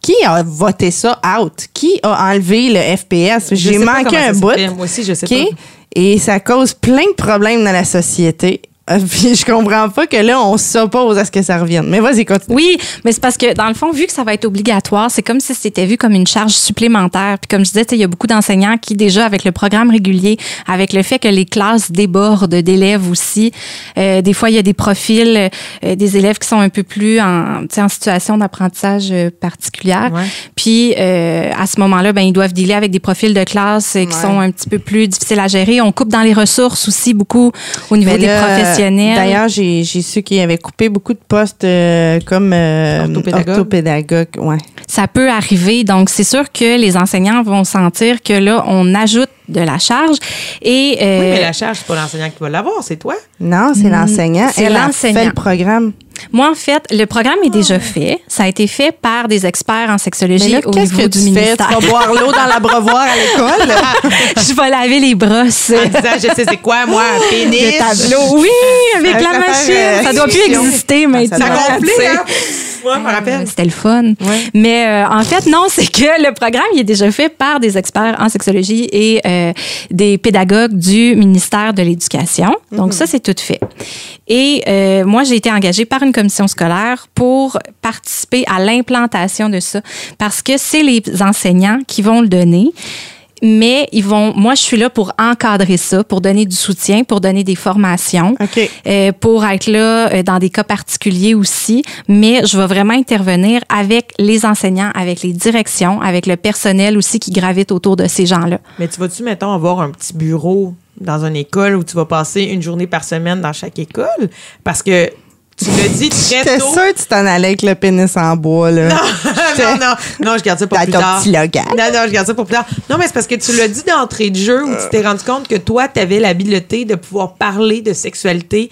qui a voté ça out? Qui a enlevé le FPS? J'ai manqué un bout. Moi aussi, je sais OK? pas. Et ça cause plein de problèmes dans la société. Puis je comprends pas que là, on s'oppose à ce que ça revienne. Mais vas-y, continue. Oui, mais c'est parce que dans le fond, vu que ça va être obligatoire, c'est comme si c'était vu comme une charge supplémentaire. Puis comme je disais, tu sais, il y a beaucoup d'enseignants qui déjà avec le programme régulier, avec le fait que les classes débordent d'élèves aussi, euh, des fois il y a des profils euh, des élèves qui sont un peu plus en, tu sais, en situation d'apprentissage euh, particulière. Ouais. Puis euh, à ce moment-là, ben ils doivent dealer avec des profils de classe euh, qui Ouais. sont un petit peu plus difficiles à gérer. On coupe dans les ressources aussi beaucoup au niveau Mais des là, professionnels. D'ailleurs, j'ai j'ai su qu'ils avaient coupé beaucoup de postes euh, comme euh, Orthopédagogue. orthopédagogue, ouais. ça peut arriver. Donc, c'est sûr que les enseignants vont sentir que là, on ajoute de la charge. Et, euh, Oui, mais la charge, c'est pas l'enseignant qui va l'avoir, c'est toi. Non, c'est l'enseignant. Mm, c'est Elle a l'enseignant. fait le programme. moi, en fait, le programme est déjà fait. Ça a été fait par des experts en sexologie là, au qu'est-ce niveau que du tu fais? Tu vas boire l'eau dans l'abreuvoir à l'école? je vais laver les brosses. En disant, je sais c'est quoi, moi, un pénis? Le tableau. Oui, avec la machine. euh, ça doit plus exister Ça maintenant. Ça hein? Ouais. Euh, C'était le fun. Mais euh, en fait, non, c'est que le programme il est déjà fait par des experts en sexologie et euh, des pédagogues du ministère de l'Éducation. Donc ça, c'est tout fait. Et euh, moi, j'ai été engagée par une commission scolaire pour participer à l'implantation de ça parce que c'est les enseignants qui vont le donner. Mais ils vont, moi, je suis là pour encadrer ça, pour donner du soutien, pour donner des formations, OK. euh, pour être là euh, dans des cas particuliers aussi. Mais je vais vraiment intervenir avec les enseignants, avec les directions, avec le personnel aussi qui gravite autour de ces gens-là. Mais tu vas-tu, mettons, avoir un petit bureau dans une école où tu vas passer une journée par semaine dans chaque école? Parce que tu l'as dit très J'étais tôt. sûre que tu t'en allais avec le pénis en bois, là. non, non, non, je garde ça pour Dans plus ton tard. petit local. Non, non, je garde ça pour plus tard. Non, mais c'est parce que tu l'as dit d'entrée de jeu où tu t'es rendu compte que toi, tu avais l'habileté de pouvoir parler de sexualité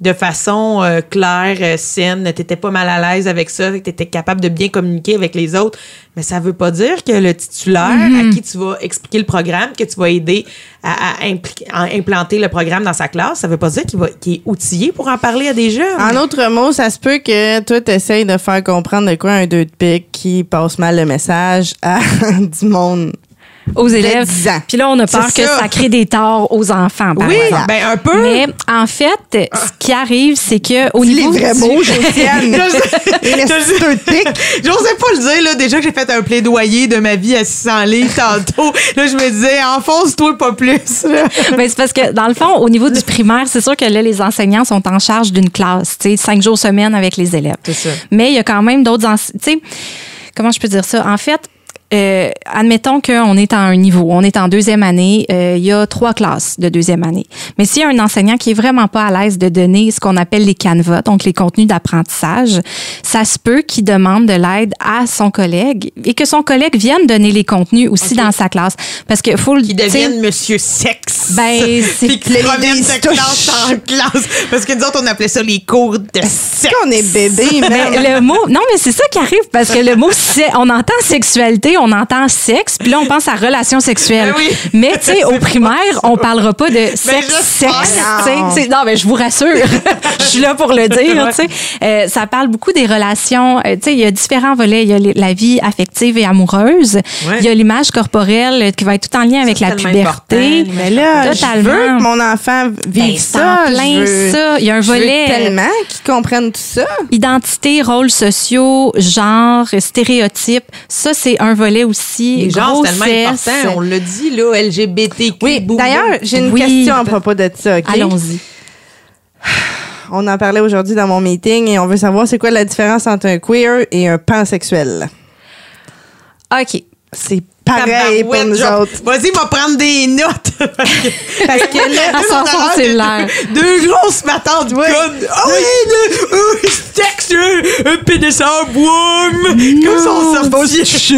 de façon euh, claire, euh, saine. Tu n'étais pas mal à l'aise avec ça, que tu étais capable de bien communiquer avec les autres. Mais ça veut pas dire que le titulaire à qui tu vas expliquer le programme, que tu vas aider à, à à implanter le programme dans sa classe, ça veut pas dire qu'il est outillé pour en parler à des jeunes. En autres mots, ça se peut que toi, t'essayes de faire comprendre de quoi un deux de pique qui passe mal le message à du monde. Aux élèves. 10 ans. Puis là, on a peur que ça. ça crée des torts aux enfants. par oui, exemple. ben un peu. Mais en fait, ce qui arrive, c'est que au Dis niveau les vrais du- mots, Josiane. J'osais pas le dire, là. Déjà que j'ai fait un plaidoyer de ma vie à 600 livres tantôt. Là, je me disais, enfonce-toi pas plus, là. Ben, c'est parce que, dans le fond, au niveau du primaire, c'est sûr que là, les enseignants sont en charge d'une classe, tu sais, cinq jours semaine avec les élèves. C'est ça. Mais il y a quand même d'autres tu sais, comment je peux dire ça? En fait, euh, admettons qu'on est à un niveau, on est en deuxième année, euh, il y a trois classes de deuxième année. Mais s'il y a un enseignant qui est vraiment pas à l'aise de donner ce qu'on appelle les canevas, donc les contenus d'apprentissage, ça se peut qu'il demande de l'aide à son collègue et que son collègue vienne donner les contenus aussi dans sa classe. Parce que faut le Qui tu sais, deviennent monsieur sexe. Ben, c'est- Puis qui les promènent idées de se classe en classe. Parce que nous autres, on appelait ça les cours de sexe. qu'on est bébé, Mais le mot, non, mais c'est ça qui arrive parce que le mot, on entend sexualité, on entend sexe, puis là, on pense à relation sexuelle. Ben oui. Mais, tu sais, au primaire, on parlera pas de sexe, j'espère. sexe. sais. Non. Non, mais je vous rassure. Je suis là pour le dire, tu sais. Euh, ça parle beaucoup des relations. euh, tu sais, il y a différents volets. Il y a les- la vie affective et amoureuse. Ouais. Il y a l'image corporelle euh, qui va être tout en lien avec la puberté. important, Mais là, Totalement. je veux que mon enfant vive Ben, ça. plein veux- ça. Il y a un je veux volet, euh, tellement qu'ils comprennent tout ça. Identité, rôles sociaux, genre, stéréotypes, ça c'est un volet aussi. Les gens, c'est tellement important. On l'a dit, là, LGBTQ. Oui, d'ailleurs, j'ai une Oui. question à propos de ça. Allons-y. On en parlait aujourd'hui dans mon meeting et on veut savoir c'est quoi la différence entre un queer et un pansexuel. OK. C'est pareil pour Tabarouette, nous genre, autres. Vas-y, va prendre des notes. Parce que, parce que là, son cellulaire. Deux grosses matantes. Ah oui, le, euh, sexe, euh, un pénis en bois. Comme ça, on sortit.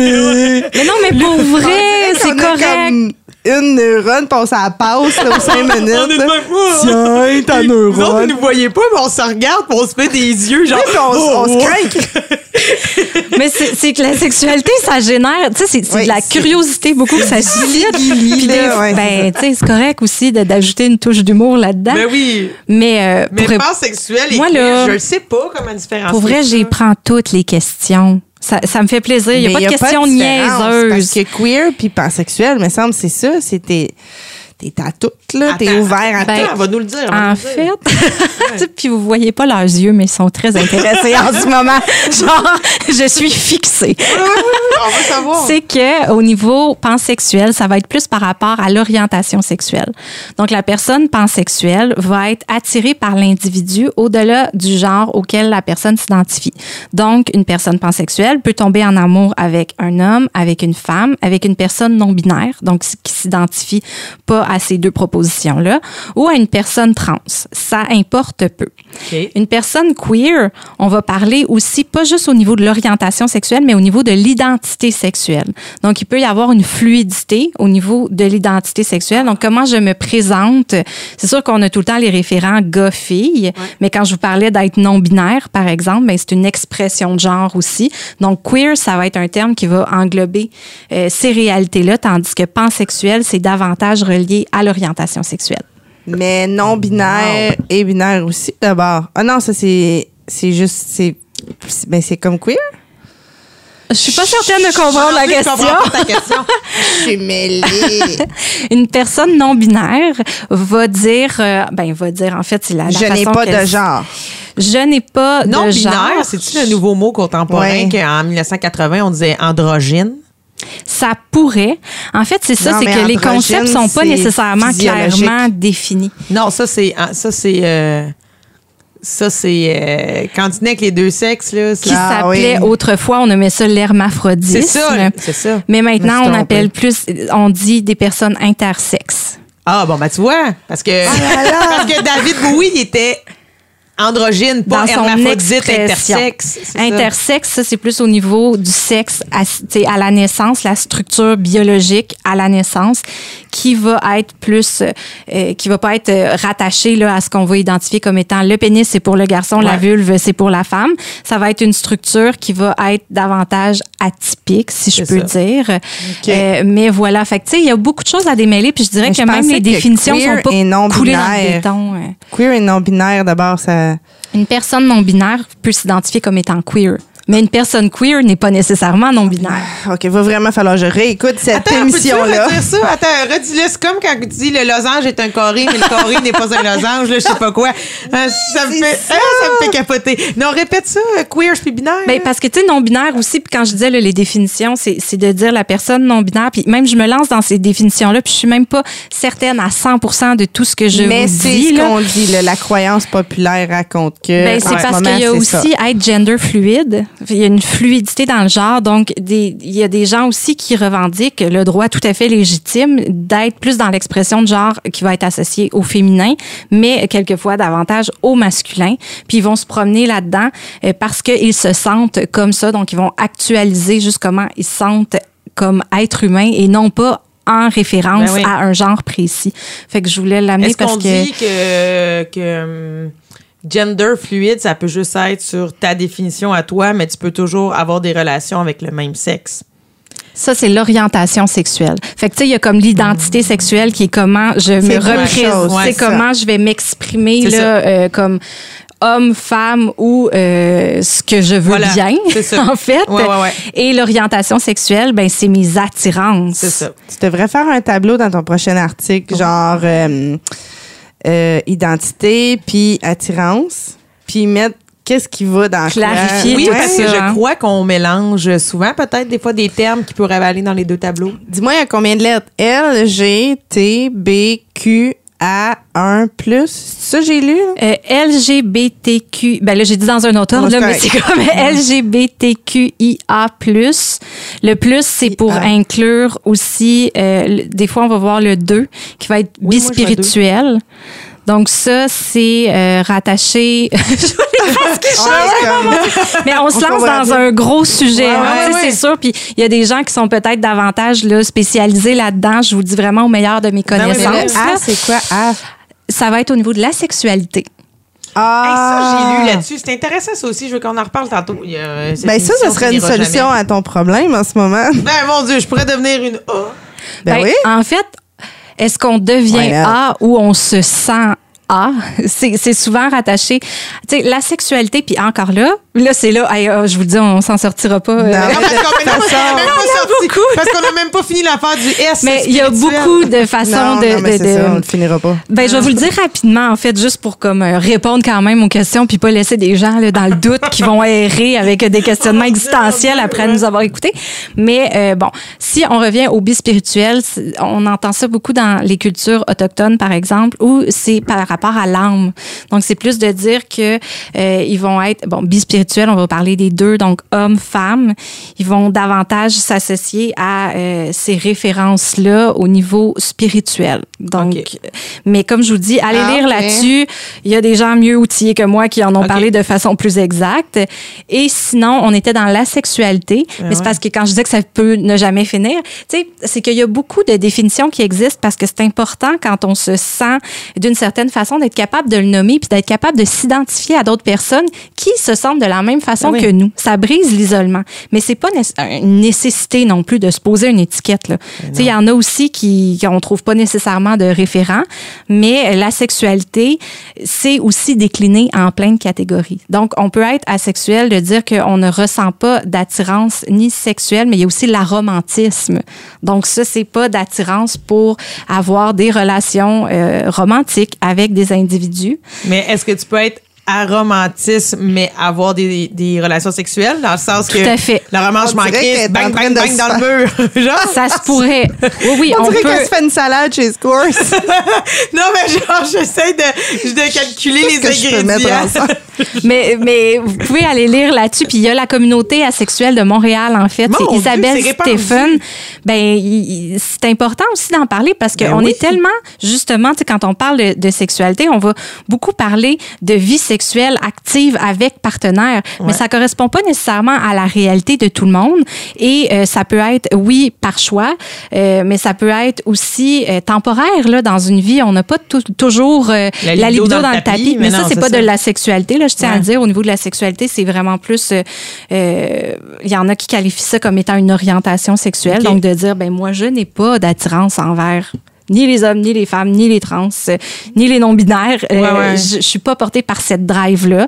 Mais non, mais pour vrai, c'est correct. Une neurone, puis on s'en passe là, aux cinq minutes. On est de là. même, oh, Tiens, ta Vous autres, vous neurone. ne voyez pas, mais on se regarde, puis on se fait des yeux, genre. Puis on, on se oh, craque. Mais c'est que la sexualité, ça génère, tu sais, c'est Oui, de la curiosité beaucoup que ça suscite. Puis des- là, ouais, ben, tu sais, c'est correct aussi d'ajouter une touche d'humour là-dedans. Ben oui. Mais, euh, Mais pour, pansexuel et Moi, là, je ne sais pas comment différencier. pour vrai, j'y prends toutes les questions. Ça, ça me fait plaisir. Il n'y a pas de questions différence, Parce que queer puis pansexuel, me semble, c'est ça. C'était. T'es à tout, là. T'es ouvert à Ben, tout. Elle va nous le dire. En fait, puis vous voyez pas leurs yeux, mais ils sont très intéressés en ce moment. Genre, je suis fixée. Oui, oui, oui, oui, on veut savoir. C'est que au niveau pansexuel, ça va être plus par rapport à l'orientation sexuelle. Donc la personne pansexuelle va être attirée par l'individu au-delà du genre auquel la personne s'identifie. Donc une personne pansexuelle peut tomber en amour avec un homme, avec une femme, avec une personne non binaire, donc qui s'identifie pas à ces deux propositions-là, ou à une personne trans. Ça importe peu. Une personne queer, on va parler aussi pas juste au niveau de l'orientation sexuelle, mais au niveau de l'identité sexuelle. Donc, il peut y avoir une fluidité au niveau de l'identité sexuelle. Donc, comment je me présente, c'est sûr qu'on a tout le temps les référents gars-filles, mais quand je vous parlais d'être non-binaire, par exemple, ben, c'est une expression de genre aussi. Donc, queer, ça va être un terme qui va englober euh, ces réalités-là, tandis que pansexuel, c'est davantage relié à l'orientation sexuelle. Mais non binaire et binaire aussi, d'abord. Ah non, ça, c'est. C'est juste. C'est Ben, c'est comme queer? Je suis pas certaine de comprendre la Je question. ta. Je suis mêlée. Une personne non binaire va dire, euh, ben va dire en fait c'est la, la Je n'ai pas de genre. Je n'ai pas Non de binaire, genre. c'est-tu le nouveau mot contemporain Ouais. qu'en 1980, on disait androgyne? Ça pourrait. En fait, c'est ça, c'est que les concepts sont pas c'est nécessairement clairement définis. Non, ça, c'est. ah, Ça, c'est. euh, ça, c'est. euh, quand tu nais avec les deux sexes, là. c'est- Qui Ah, s'appelait oui. autrefois, on nommait ça C'est l'hermaphrodisme. ça. C'est ça. Mais maintenant, on appelle plus, on dit des personnes intersexes. Ah, bon, ben, tu vois. Parce que, Ah parce que David Bowie, il était androgyne, pas Dans son intersexe. Intersexe, ça, c'est plus au niveau du sexe à, à la naissance, la structure biologique à la naissance, qui va être plus, euh, qui va pas être euh, rattachée là, à ce qu'on va identifier comme étant le pénis, c'est pour le garçon, la vulve, c'est pour la femme. Ça va être une structure qui va être davantage atypique, si je peux ça. dire. Euh, mais voilà, fait tu sais, il y a beaucoup de choses à démêler, puis je dirais Mais je que même les définitions sont pas et non coulées dans le binaire. béton. euh. Queer et non-binaire, d'abord, ça. Une personne non binaire peut s'identifier comme étant queer. Mais une personne queer n'est pas nécessairement non binaire. OK, va vraiment falloir que je réécoute cette Attends, peux-tu émission-là. redire ça? Attends, redis-le. C'est comme quand tu dis le losange est un carré, mais le carré n'est pas un losange, là, je sais pas quoi. Euh, ça, me C'est fait, ça. ah, ça me fait capoter. Non, répète ça, euh, queer puis binaire. Ben, parce que, tu sais, non-binaire aussi, puis quand je disais là, les définitions, c'est c'est de dire la personne non-binaire, puis même je me lance dans ces définitions-là, puis je suis même pas certaine à 100 de tout ce que je Mais vous c'est dis. ce là. qu'on dit, là, la croyance populaire raconte que. Ben, en c'est ce parce qu'il y a c'est aussi ça. être gender fluide. Il y a une fluidité dans le genre. Donc, des- il y a des gens aussi qui revendiquent le droit tout à fait légitime d'être plus dans l'expression de genre qui va être associée au féminin, mais quelquefois davantage au masculin. Puis ils vont se promener là-dedans euh, parce qu'ils se sentent comme ça. Donc, ils vont actualiser juste comment ils se sentent comme être humain et non pas en référence Ben oui. à un genre précis. Fait que je voulais l'amener parce qu'on que... dit que, que hum, gender fluide, ça peut juste être sur ta définition à toi, mais tu peux toujours avoir des relations avec le même sexe? Ça, c'est l'orientation sexuelle. Fait que, tu sais, il y a comme l'identité sexuelle qui est comment je me représente. ouais, c'est ça. comment je vais m'exprimer, là, euh, comme homme, femme ou euh, ce que je veux Voilà, bien, en fait. Ouais, ouais, ouais. Et l'orientation sexuelle, ben, c'est mes attirances. C'est ça. Tu devrais faire un tableau dans ton prochain article, genre euh, euh, identité, puis attirance, puis mettre qu'est-ce qui va dans. Clarifier Oui, tout parce ça, que je crois qu'on mélange souvent peut-être des fois des termes qui pourraient aller dans les deux tableaux. Dis-moi, il y a combien de lettres? L, G, T, B, Q, A, 1 plus. C'est ça j'ai lu? là? Euh, LGBTQ, ben là j'ai dit dans un autre ordre, là, mais c'est comme LGBTQIA+. Le plus, c'est pour IA. inclure aussi, euh, des fois on va voir le 2 qui va être Oui, moi, bispirituel. Donc ça, c'est euh, rattaché... Changent. Mais on se On lance dans un gros sujet, Ouais, hein, ouais, ouais. c'est sûr. Puis il y a des gens qui sont peut-être davantage là, spécialisés là-dedans. Je vous dis vraiment au meilleur de mes Ben mais connaissances. là, A, là. c'est quoi? A? Ça va être au niveau de la sexualité. Hey, Ah! ça, j'ai lu là-dessus. C'est intéressant, ça aussi. Je veux qu'on en reparle tantôt. Il y a, cette Ben ça, ça serait une solution jamais. à ton problème en ce moment. Ben, mon Dieu, je pourrais devenir une A. Ben, Ben, oui. En fait, est-ce qu'on devient. A ou on se sent A? C'est c'est souvent rattaché. Tu sais, la sexualité, puis encore là, là, c'est là, hey, ah, je vous le dis, on s'en sortira pas. euh, Non. Non, parce qu'on même n'a même pas fini l'affaire du S. mais il y a spirituel. beaucoup de façons non, de. non, mais de- c'est ça, de- on le finira pas. ben, je vais vous le dire rapidement, en fait, juste pour comme euh, répondre quand même aux questions, puis pas laisser des gens là, dans le doute qui vont errer avec des questionnements existentiels après nous avoir écoutés. Mais euh, bon, si on revient au bispirituel, c'est- on entend ça beaucoup dans les cultures autochtones, par exemple, où c'est par rapport à l'âme. Donc, c'est plus de dire que euh, ils vont être bon bispirituels. On va parler des deux, donc homme, femme. Ils vont davantage s'associer à euh, ces références-là au niveau spirituel. Donc, mais comme je vous dis, allez Ah, lire ok. là-dessus. Il y a des gens mieux outillés que moi qui en ont parlé de façon plus exacte. Et sinon, on était dans la sexualité. mais c'est ouais. parce que quand je dis que ça peut ne jamais finir, tu sais, c'est qu'il y a beaucoup de définitions qui existent parce que c'est important quand on se sent d'une certaine façon d'être capable de le nommer puis d'être capable de s'identifier à d'autres personnes qui se sentent de la même façon oui. que nous. Ça brise l'isolement. Mais c'est pas une nécessité non plus de se poser une étiquette. Il y en a aussi qui qu'on trouve pas nécessairement de référent, mais la sexualité, c'est aussi décliné en plein de catégories. Donc, on peut être asexuel de dire qu'on ne ressent pas d'attirance ni sexuelle, mais il y a aussi l'aromantisme. Donc, ça, c'est pas d'attirance pour avoir des relations euh, romantiques avec des individus. Mais est-ce que tu peux être aromantisme, mais avoir des, des relations sexuelles, dans le sens Tout que à fait. le roman, je On m'en dirait qu'elle crisse, est en bang, train bang, de bang dans le mur. Genre, Ça se pourrait. Oui, oui, On, on, dirait peut. qu'elle se fait une salade chez Scores. non, mais genre, j'essaie de, de calculer les Qu'est-ce que je peux mettre ingrédients. mais, mais vous pouvez aller lire là-dessus. Puis il y a la communauté asexuelle de Montréal, en fait. Mon Isabelle. Stephen. Ben, c'est important aussi d'en parler parce qu'on Ben oui. est tellement, justement, tu sais, quand on parle de, de sexualité, on va beaucoup parler de vie sexuelle active avec partenaire. Mais ça correspond pas nécessairement à la réalité de tout le monde. Et euh, ça peut être, oui, par choix, euh, mais ça peut être aussi euh, temporaire, là, dans une vie. On n'a pas toujours La la, libido dans dans, le tapis. tapis, mais mais ça, c'est pas ça. de la sexualité. Là, je tiens à Ouais. le dire, au niveau de la sexualité, c'est vraiment plus. Il y en a qui qualifient ça comme étant une orientation sexuelle. Donc, de dire, ben moi, je n'ai pas d'attirance envers ni les hommes, ni les femmes, ni les trans, euh, ni les non-binaires. Euh, Ouais, ouais. Je, je suis pas portée par cette drive-là.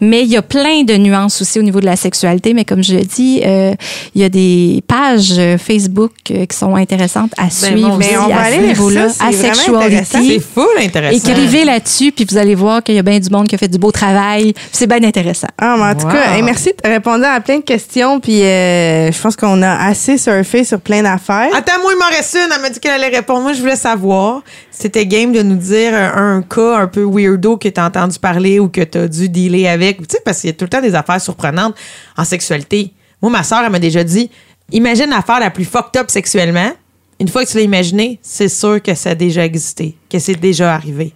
Mais il y a plein de nuances aussi au niveau de la sexualité. Mais comme je le dis, euh, il y a des pages Facebook euh, qui sont intéressantes à suivre bon, aussi Ben, mais on va à aller ce niveau-là. Asexuality. intéressant. C'est full intéressant. Écrivez là-dessus, puis vous allez voir qu'il y a bien du monde qui a fait du beau travail. C'est bien intéressant. Ah, mais en tout Wow. cas, hey, merci de répondre à plein de questions. Puis euh, je pense qu'on a assez surfé sur plein d'affaires. Attends, moi, il m'en reste une. Elle m'a dit qu'elle allait répondre. Moi, je voulais savoir. C'était game de nous dire un, cas un peu weirdo que tu as entendu parler ou que tu as dû dealer avec. Tu sais, parce qu'il y a tout le temps des affaires surprenantes en sexualité. Moi, ma soeur, elle m'a déjà dit imagine l'affaire la plus fucked up sexuellement. Une fois que tu l'as imaginé, c'est sûr que ça a déjà existé, que c'est déjà arrivé.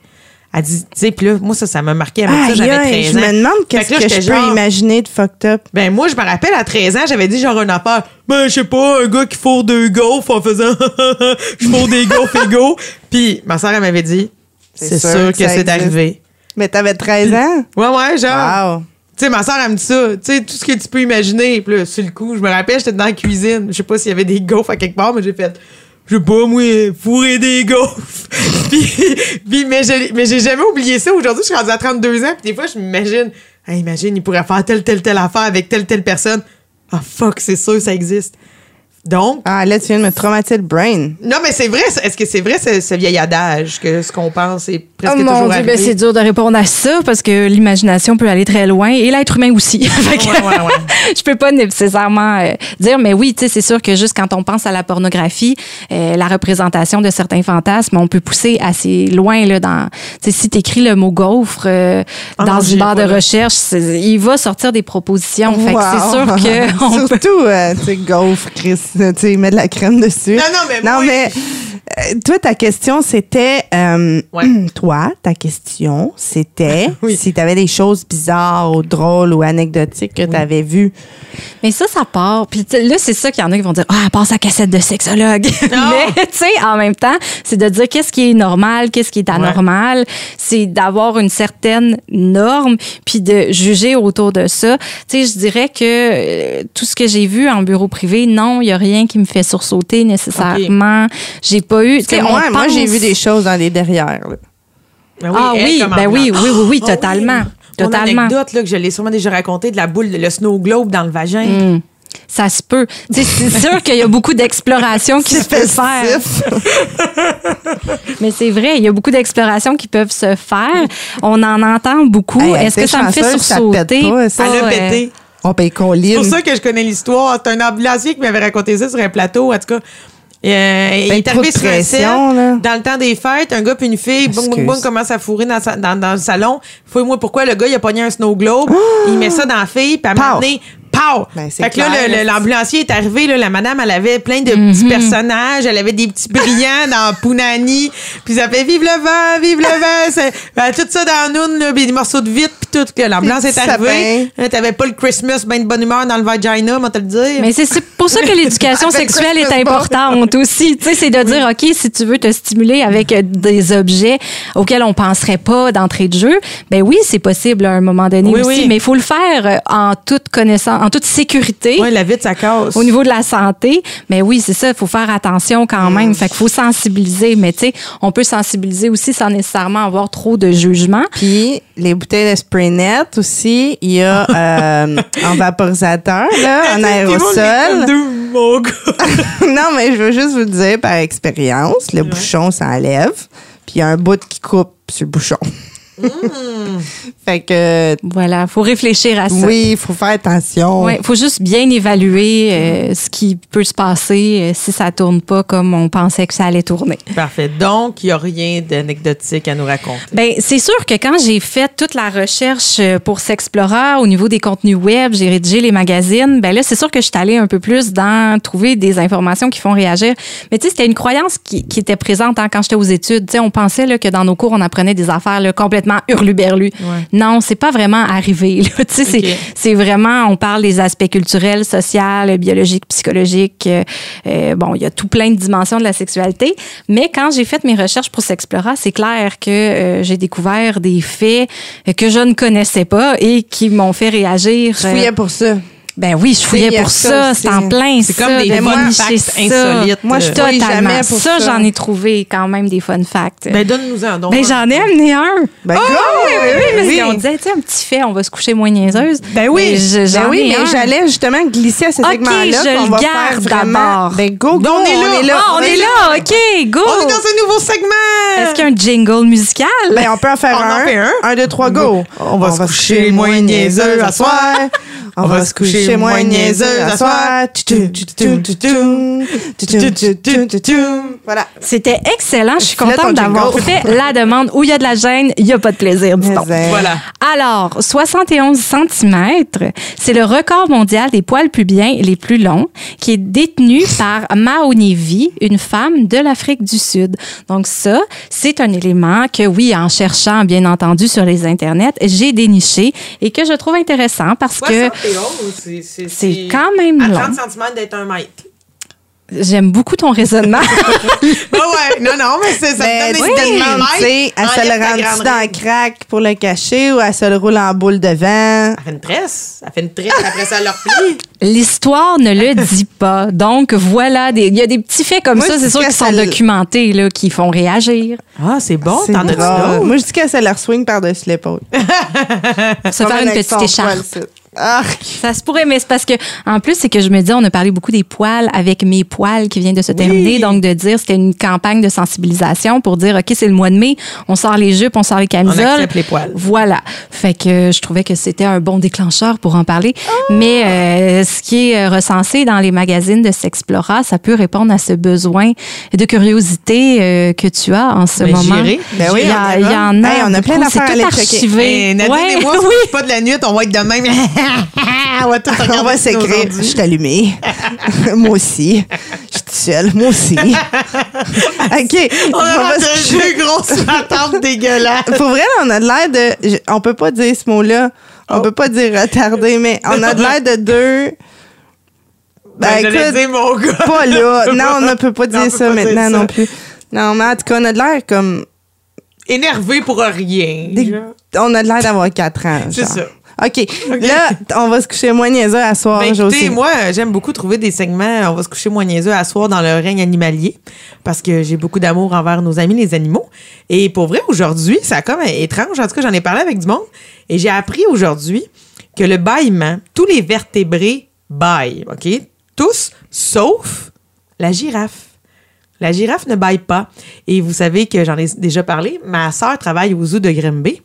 Elle dit, tu sais, puis là, moi, ça, ça m'a marqué. M'a dit ça, j'avais aïe, 13 je ans. me demande qu'est-ce que, je peux imaginer de fucked up. ben moi, je me rappelle, à 13 ans, j'avais dit genre une affaire. Ben, je sais pas, un gars qui fourre deux gaufres en faisant je fourre des gaufres égaux. Puis ma soeur, elle m'avait dit, c'est sûr, que, c'est arrivé. Mais t'avais 13 ans? Ouais, ouais, genre. Wow. Tu sais, ma soeur, elle me dit ça. Tu sais, tout ce que tu peux imaginer. Puis là, sur le coup, je me rappelle, j'étais dans la cuisine. Je sais pas s'il y avait des gaufres à quelque part, mais j'ai fait. Je sais pas, moi, fourrer des gaufres. puis, puis, mais j'ai mais j'ai jamais oublié ça. Aujourd'hui, je suis rendue à 32 ans. Puis des fois, je m'imagine, Hey, imagine, il pourrait faire telle, telle, telle affaire avec telle, telle personne. Ah, fuck, c'est sûr, ça existe. Donc, Ah, là, tu viens de me traumatiser le brain. non, mais c'est vrai. Est-ce que c'est vrai, ce, ce vieil adage, que ce qu'on pense est presque oh mon toujours Dieu, ben, c'est dur de répondre à ça parce que l'imagination peut aller très loin et l'être humain aussi. Que Ouais, ouais, ouais. je peux pas nécessairement euh, dire, mais oui, tu sais, c'est sûr que juste quand on pense à la pornographie, euh, la représentation de certains fantasmes, on peut pousser assez loin là dans. Tu si t'écris le mot gaufre euh, Ah dans une barre de recherche, il va sortir des propositions. Fait que c'est sûr Wow. que peut- Surtout, euh, tu sais, gaufre, Chris, tu sais, mets de la crème dessus. Non, non, mais Non, moi- mais euh, toi, ta question, c'était. euh, Ouais. Toi, ta question, c'était Oui. si tu avais des choses bizarres ou drôles ou anecdotiques que tu avais vues. Mais ça, ça part. Puis là, c'est ça qu'il y en a qui vont dire Ah, passe à cassette de sexologue. Mais tu sais, en même temps, c'est de dire qu'est-ce qui est normal, qu'est-ce qui est anormal. C'est d'avoir une certaine norme, puis de juger autour de ça. Tu sais, je dirais que euh, tout ce que j'ai vu en bureau privé, non, il y a rien qui me fait sursauter nécessairement. J'ai pas eu. moi, j'ai vu des choses dans les derrière. là. Ben Ah elle, oui, ben en oui, oui, oui, oui, Ah totalement. Mon Totalement. anecdote, là, que je l'ai sûrement déjà raconté, de la boule, le snow globe dans le vagin. Mm. Ça se peut. C'est sûr qu'il y a beaucoup d'exploration qui se peut faire. Mais c'est vrai, il y a beaucoup d'explorations qui peuvent se faire. On en entend beaucoup. Hey, Est-ce que ça me fait chanceuse, ça sursauter? pète pas, ça? Elle a Ah, ouais. pété. On paye C'est pour ça que je connais l'histoire. C'est un ambulancier qui m'avait raconté ça sur un plateau. En tout cas, euh, il est arrivé sur un set, pression, dans le temps des fêtes, un gars puis une fille, boum, boum, boum, commence à fourrer dans, sa- dans, dans le salon. Fouille-moi pourquoi le gars, il a pogné un snow globe, il met ça dans la fille, puis à un moment Pow. donné, pow! Ben, c'est fait que là, l'ambulancier est arrivé, là, la madame, elle avait plein de Mhm. petits personnages, elle avait des petits brillants dans Punani, puis ça fait Vive le vent, vive le vent! C'est- ben, tout ça dans Noun, là, puis des morceaux de vitre, puis tout. que L'ambulance est arrivée. Là, T'avais pas le Christmas, ben de bonne humeur dans le vagina, moi te le dire. Mais c'est pour ça que l'éducation sexuelle est importante aussi. Tu sais, c'est de dire, OK, si tu veux te stimuler avec euh, des objets auxquels on penserait pas d'entrée de jeu, ben oui, c'est possible à un moment donné Oui, aussi, oui. mais il faut le faire euh, en toute connaissance, en toute sécurité. Ouais, la vitre, ça casse. Au niveau de la santé, mais oui, c'est ça, il faut faire attention quand Mm. même. Fait qu'il faut sensibiliser, mais tu sais, on peut sensibiliser aussi sans nécessairement avoir trop de jugement. Puis les bouteilles de spray net aussi, il y a euh, en vaporisateur, là, en aérosol. non, mais je veux juste vous le dire par expérience, le bouchon s'enlève, puis il y a un bout qui coupe sur le bouchon. fait que Voilà, faut réfléchir à ça. oui, il faut faire attention. Ouais, faut juste bien évaluer euh, ce qui peut se passer euh, si ça tourne pas comme on pensait que ça allait tourner. Parfait. Donc, il n'y a rien d'anecdotique à nous raconter. Ben, c'est sûr que quand j'ai fait toute la recherche euh, pour Sexplora au niveau des contenus web, j'ai rédigé les magazines, ben là, c'est sûr que je suis allée un peu plus dans trouver des informations qui font réagir. Mais tu sais, c'était une croyance qui, qui était présente hein, quand j'étais aux études. Tu sais, on pensait là, que dans nos cours, on apprenait des affaires là, complètement hurluberlues. Non, c'est pas vraiment arrivé. là. Tu sais, c'est- vraiment, on parle des aspects culturels, sociaux, biologiques, psychologiques. euh, euh, bon, il y a tout plein de dimensions de la sexualité. Mais quand j'ai fait mes recherches pour Sexplora, c'est clair que euh, j'ai découvert des faits que je ne connaissais pas et qui m'ont fait réagir. Je fouillais pour ça. Ben oui, je fouillais pour ça c'est en plein C'est ça, comme des de fun facts insolites. Moi, je Totalement. fouille jamais pour ça, ça. j'en ai trouvé quand même des fun facts. Ben, donne-nous un. donc. Ben, j'en ai amené un. Ben, go! Oui, oui, oui, parce qu'on disait, tu sais, un petit fait, on va se coucher moins niaiseuse. Ben oui. Mais je- Ben j'en oui, ai mais j'allais justement glisser à ce Ok, segment-là. je qu'on le garde d'abord. Ben go, go, On est là. Ah, on est là, OK, go! On est dans un nouveau segment. Est-ce qu'il y a un jingle musical? Ben, on peut en faire On en un. fait un. Un, deux, trois, go. On va se coucher moins niaiseux à soir. On va se coucher à soir. Tutum, tutum, tutum, tutum. Voilà. C'était excellent. Je suis contente d'avoir fait la demande. Où il y a de la gêne, il n'y a pas de plaisir, euh, Voilà. Alors, 71 cm, c'est le record mondial des poils pubiens les plus longs qui est détenu par Maonevi, une femme de l'Afrique du Sud. Donc ça, c'est un élément que oui, en cherchant bien entendu sur les internets, j'ai déniché et que je trouve intéressant parce que 71, c'est- quand même À long. 30 cm d'être un mètre. j'aime beaucoup ton raisonnement. Ah ouais, non, non, mais c'est ça me tu donne te des sais, elle se le grande dans le crack pour le cacher ou elle se le roule en boule de vent? Elle fait une tresse. Elle fait une tresse, après ça, elle leur plie. L'histoire ne le dit pas. Donc voilà, des- il y a des petits faits comme Moi, ça, c'est sûr que qui ça sont le- documentés, là, qui font réagir. Ah, c'est bon, t'en d'autres? Moi, je dis qu'elle se leur swing par-dessus l'épaule. Se faire une petite écharpe. Ah, Ça se pourrait, mais c'est parce que, en plus, c'est que je me dis, on a parlé beaucoup des poils avec mes poils qui vient de se terminer. Donc, de dire, c'était une campagne de sensibilisation pour dire, OK, c'est le mois de mai, on sort les jupes, on sort les camisoles. accepte les poils. Voilà. Fait que je trouvais que c'était un bon déclencheur pour en parler. Mais euh, ce qui est euh, recensé dans les magazines de Sexplora, ça peut répondre à ce besoin de curiosité euh, que tu as en ce Ben, moment. Ben oui, il y, on a- y en a. Hey, on a plein beaucoup. d'affaires à aller checker. Eh, Nadine Ouais, et moi, oui. pas de la nuit, on va être de même. On va tout on va nos s'écrire. Je suis allumée. Moi aussi. Je suis toute seule. Moi aussi. OK. On a deux grosses attentes dégueulasses. Pour vrai, on a de l'air de. On peut pas dire ce mot-là. On peut pas dire retardé, mais on a de l'air de deux. Ben, Ben, écoute, dire, mon gars. pas là. Non, on ne peut pas dire ça pas dire maintenant ça. non plus. Non, mais en tout cas, on a de l'air comme. Énervé pour rien. des-. On a de l'air d'avoir 4 ans. C'est ça. OK. Là, on va se coucher moins niaiseux à soir, Ben, écoutez, moi, euh, j'aime beaucoup trouver des segments. On va se coucher moins niaiseux à soir dans le règne animalier parce que j'ai beaucoup d'amour envers nos amis les animaux. Et pour vrai, aujourd'hui, ça a comme étrange. En tout cas, j'en ai parlé avec du monde et j'ai appris aujourd'hui que le bâillement, tous les vertébrés baillent, OK? Tous, sauf la girafe. La girafe ne baille pas. Et vous savez que j'en ai déjà parlé. Ma sœur travaille au zoo de Grimby.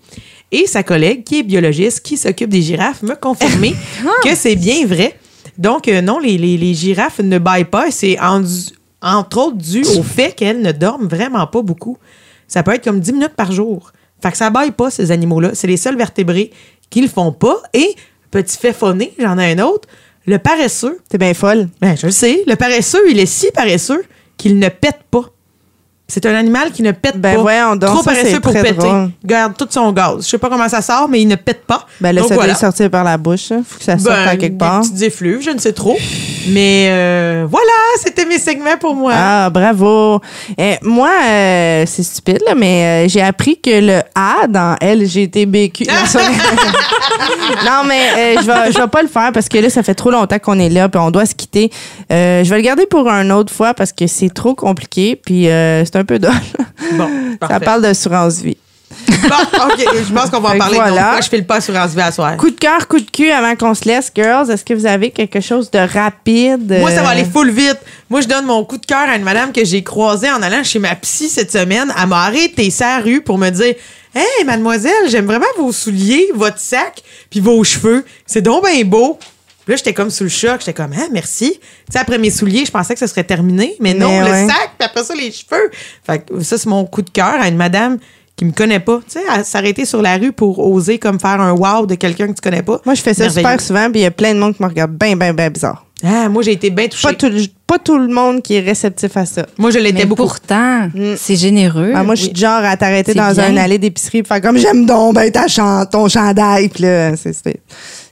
Et sa collègue, qui est biologiste, qui s'occupe des girafes, m'a confirmé que c'est bien vrai. Donc, euh, non, les, les- les girafes ne baillent pas. et C'est en- entre autres dû au fait qu'elles ne dorment vraiment pas beaucoup. Ça peut être comme 10 minutes par jour. Fait que ça baille pas, ces animaux-là. C'est les seuls vertébrés qui le font pas. Et petit fait phoné, j'en ai un autre. Le paresseux, T'es bien folle. ben, je le sais, le paresseux, il est si paresseux qu'il ne pète pas. C'est un animal qui ne pète Ben pas. voyons donc, Trop ça, paresseux pour péter. drôle. Garde tout son gaz. Je sais pas comment ça sort, mais il ne pète pas. Ben ça voilà. doit sortir par la bouche. hein. Faut que ça sorte Ben, à quelque des part. petites effluves, je ne sais trop. Mais euh, voilà, c'était mes segments pour moi. Ah, bravo. Eh, moi, euh, c'est stupide, là, mais euh, j'ai appris que le A dans LGTBQ. Non, ça- non, mais je vais, je vais pas le faire parce que là, ça fait trop longtemps qu'on est là puis on doit se quitter. Je vais le garder pour une autre fois parce que c'est trop compliqué puis c'est un peu dole. Bon, Ça parle d'assurance vie. Bon, OK, je pense qu'on va en parler. voilà. Donc, moi, je fais le pas sur Asvé à soir. Coup de cœur, coup de cul avant qu'on se laisse, girls. Est-ce que vous avez quelque chose de rapide? Moi, ça va aller full vite. Moi, je donne mon coup de cœur à une madame que j'ai croisée en allant chez ma psy cette semaine. Elle m'a arrêté sa rue pour me dire Hey, mademoiselle, j'aime vraiment vos souliers, votre sac, puis vos cheveux. C'est donc bien beau. Puis là, j'étais comme sous le choc. J'étais comme, ah, merci. Tu sais, après mes souliers, je pensais que ce serait terminé. Mais non, Mais le ouais. sac, puis après ça, les cheveux. Fait que ça, c'est mon coup de cœur à une madame qui me connaît pas. Tu sais, à s'arrêter sur la rue pour oser comme faire un wow de quelqu'un que tu connais pas. Moi, je fais ça super souvent, puis il y a plein de monde qui me regarde bien, bien, bien bizarre. Ah, moi, j'ai été bien touchée. Pas tout, pas tout le monde qui est réceptif à ça. Moi, je l'étais beaucoup. pourtant, c'est généreux. Ah, moi, je suis genre à t'arrêter dans bien. un allée d'épicerie et faire comme j'aime donc ben ta chan- ton chandail. Puis là, c'est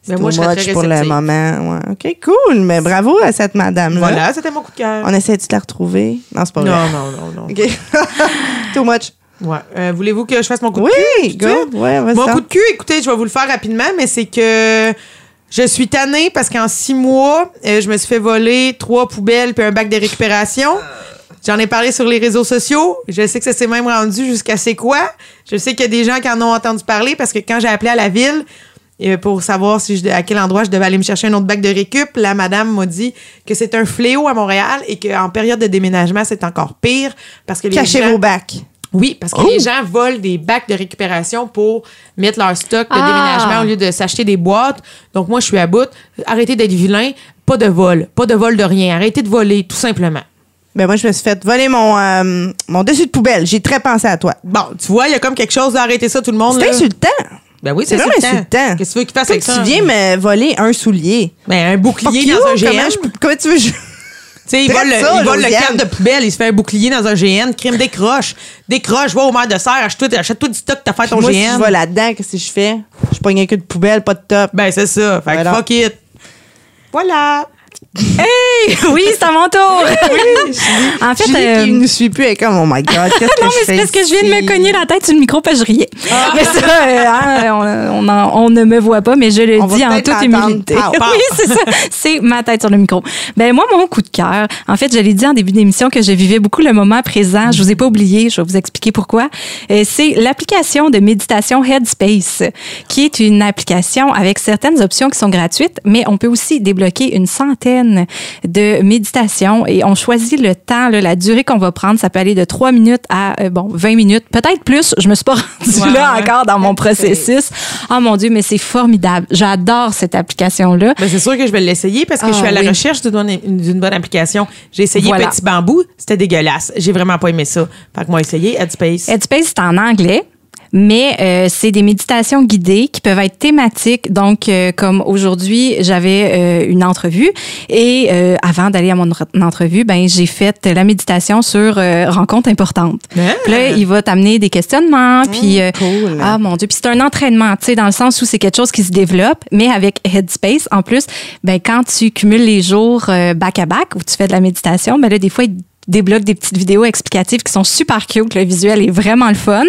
c'est- too moi, je serais much très pour le moment. Ouais. OK, cool. Mais bravo à cette madame-là. Voilà, c'était mon coup de cœur. On essaie de la retrouver? Non, c'est pas Non, vrai. non, non, non. OK. Too much. Ouais. Euh, Voulez-vous que je fasse mon coup de Oui, cul? de suite? Ouais, vas-y Mon coup de cul, écoutez, je vais vous le faire rapidement, mais c'est que je suis tannée parce qu'en six mois, euh, je me suis fait voler trois poubelles puis un bac de récupération. J'en ai parlé sur les réseaux sociaux. Je sais que ça s'est même rendu jusqu'à c'est quoi. Je sais qu'il y a des gens qui en ont entendu parler parce que quand j'ai appelé à la ville euh, pour savoir si je- à quel endroit je devais aller me chercher un autre bac de récup, la madame m'a dit que c'est un fléau à Montréal et qu'en période de déménagement, c'est encore pire parce que les Cachez gens- vos bacs. oui, parce que Oh! les gens volent des bacs de récupération pour mettre leur stock de Ah! déménagement au lieu de s'acheter des boîtes. Donc, moi, je suis à bout. Arrêtez d'être vilain. Pas de vol. Pas de vol de rien. Arrêtez de voler, tout simplement. Ben moi, je me suis fait voler mon, euh, mon dessus de poubelle. J'ai très pensé à toi. Bon, tu vois, il y a comme quelque chose d'arrêter ça, tout le monde. C'est insultant. Ben oui, C'est insultant. Qu'est-ce que tu veux qu'il fasse avec ça? tu viens me voler un soulier. Ben, un bouclier Fuck you, dans un GN. comment, tu veux... je- Tu sais, il vole, le, il vole le cadre de poubelle, il se fait un bouclier dans un GN. Crime, décroche. Décroche, va au maire de serre, achète-toi achète-toi du stock, t'as fait ton Moi, si GN. je vais là-dedans, qu'est-ce que je fais? Je pogne un cul de poubelle, pas de top. Ben, c'est ça. Fait que fuck it. Voilà. oui, c'est à mon tour. en fait, Julie euh, qui ne suit plus, elle est comme, oh my God, qu'est-ce que non, mais c'est parce que je viens de me cogner la tête sur le micro parce que je riais. Mais ça, euh, hein, on, on en- on ne me voit pas, mais je le On dis en toute humilité. Pow, pow. oui, c'est ça. C'est ma tête sur le micro. Ben moi, mon coup de cœur, en fait, je l'ai dit en début d'émission que je vivais beaucoup le moment présent. Je vous ai pas oublié, je vais vous expliquer pourquoi. Euh, c'est l'application de méditation Headspace, qui est une application avec certaines options qui sont gratuites, mais on peut aussi débloquer une centaine de méditations et on choisit le temps, là, la durée qu'on va prendre. Ça peut aller de 3 minutes à euh, bon 20 minutes, peut-être plus. Je me suis pas rendue là encore dans mon processus. Oh mon Dieu, mais c'est formidable. J'adore cette application-là. Ben, c'est sûr que je vais l'essayer parce que Ah, je suis à la oui. recherche d'une bonne, d'une bonne application. J'ai essayé Voilà. Petit Bambou, c'était dégueulasse. J'ai vraiment pas aimé ça. Fait que moi, essayé Headspace. Headspace, c'est en anglais. Mais euh, c'est des méditations guidées qui peuvent être thématiques. Donc, euh, comme aujourd'hui, j'avais euh, une entrevue et euh, avant d'aller à mon re- entrevue, ben j'ai fait la méditation sur euh, rencontre importante. Ah. Puis là, il va t'amener des questionnements, puis euh, cool. ah mon dieu, puis c'est un entraînement, tu sais, dans le sens où c'est quelque chose qui se développe, mais avec Headspace, en plus, ben quand tu cumules les jours euh, back à back où tu fais de la méditation, ben là des fois il débloque des petites vidéos explicatives qui sont super cute, le visuel est vraiment le fun.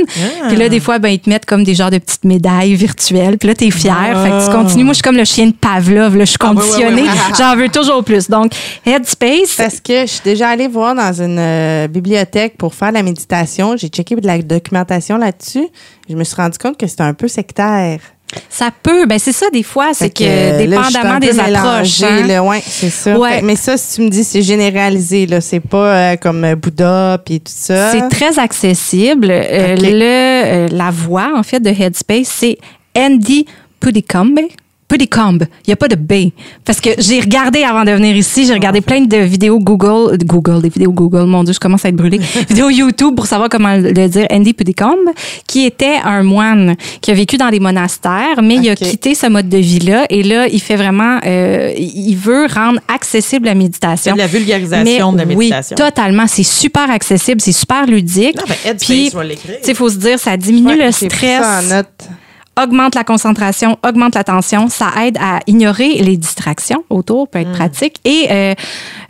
Puis là des fois ben ils te mettent comme des genres de petites médailles virtuelles, puis là t'es fier, fait que tu continues. Moi je suis comme le chien de Pavlov, là, je suis Ah, conditionnée, j'en veux toujours plus. Donc Headspace, Parce que je suis déjà allée voir dans une euh, bibliothèque pour faire la méditation. J'ai checké de la documentation là-dessus. Je me suis rendu compte que c'était un peu sectaire. Ça peut, ben c'est ça des fois, c'est que, là, suis dépendamment des approches. hein. là. ouais, c'est ça. Ouais. Fait- mais ça, si tu me dis, c'est généralisé, là. C'est pas euh, comme euh, Bouddha puis tout ça. C'est très accessible. Euh, le, euh, la voix, en fait, de Headspace, c'est Andy Pudikambe. Pudicombe. Il n'y a pas de B. Parce que j'ai regardé avant de venir ici, j'ai regardé plein de vidéos Google, Google, des vidéos Google, mon Dieu, je commence à être brûlée. vidéos YouTube pour savoir comment le dire. Andy Pudicombe, qui était un moine qui a vécu dans des monastères, mais il a quitté ce mode de vie-là. Et là, il fait vraiment, euh, il veut rendre accessible la méditation. De la vulgarisation de la méditation. Oui, totalement. C'est super accessible, c'est super ludique. Non, ben, Puis, sais, faut se dire, ça diminue le pris ça en stress note. Augmente la concentration, augmente l'attention, ça aide à ignorer les distractions autour, peut être pratique. Et euh,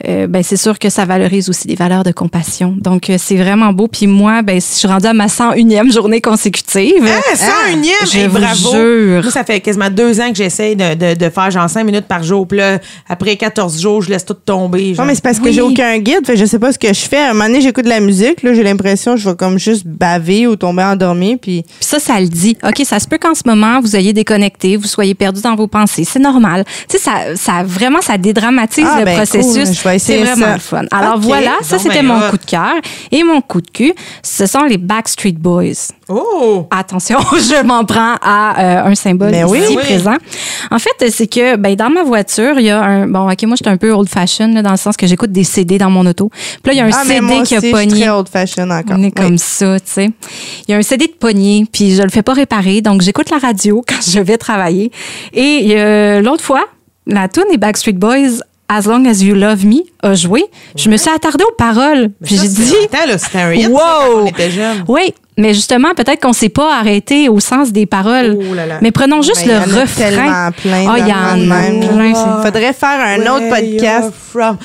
euh, ben, c'est sûr que ça valorise aussi des valeurs de compassion. Donc, euh, c'est vraiment beau. Puis moi, ben, je suis rendue à ma 101e journée consécutive. Ah, 101e! je Hey, vous bravo! jure. Moi, ça fait quasiment deux ans que j'essaie de, de, de faire genre 5 minutes par jour. Puis là, après 14 jours, je laisse tout tomber. genre. Non, mais c'est parce que Oui. j'ai aucun guide. Fait je sais pas ce que je fais. À un moment donné, j'écoute de la musique. Là, j'ai l'impression que je vais comme juste baver ou tomber endormi. Puis Puis ça, ça le dit. OK, ça se peut qu'en ce moment, vous ayez déconnecté, vous soyez perdu dans vos pensées. C'est normal. Tu sais, ça, ça, vraiment, ça dédramatise Ah, le ben, processus. cool. Je vais essayer C'est vraiment ça. le fun. Alors voilà, ça, Bon, c'était ben, mon coup de cœur. Et mon coup de cul, ce sont les Backstreet Boys. Oh! Attention, je m'en prends à euh, un symbole Mais oui, ici oui. présent. En fait, c'est que ben, dans ma voiture, il y a un... Bon, OK, moi, je suis un peu old-fashioned dans le sens que j'écoute des CD dans mon auto. Puis là, il y a un ah, moi CD aussi, qui a je suis pogné. très old fashion encore. On est Oui. comme ça, tu sais. Il y a un CD de poignée, puis je le fais pas réparer, donc j'écoute la radio quand je vais travailler. Et euh, l'autre fois, la tune des Backstreet Boys, As Long As You Love Me, a joué. Je me suis attardée aux paroles, puis j'ai dit... Attends, là, c'était un hit, ça, Wow! quand on était jeunes. Oui, mais justement, peut-être qu'on s'est pas arrêté au sens des paroles. Oh là là. Mais prenons juste Ben, le il y en refrain. Ah, il y en a même. plein. c'est- Faudrait faire un autre podcast.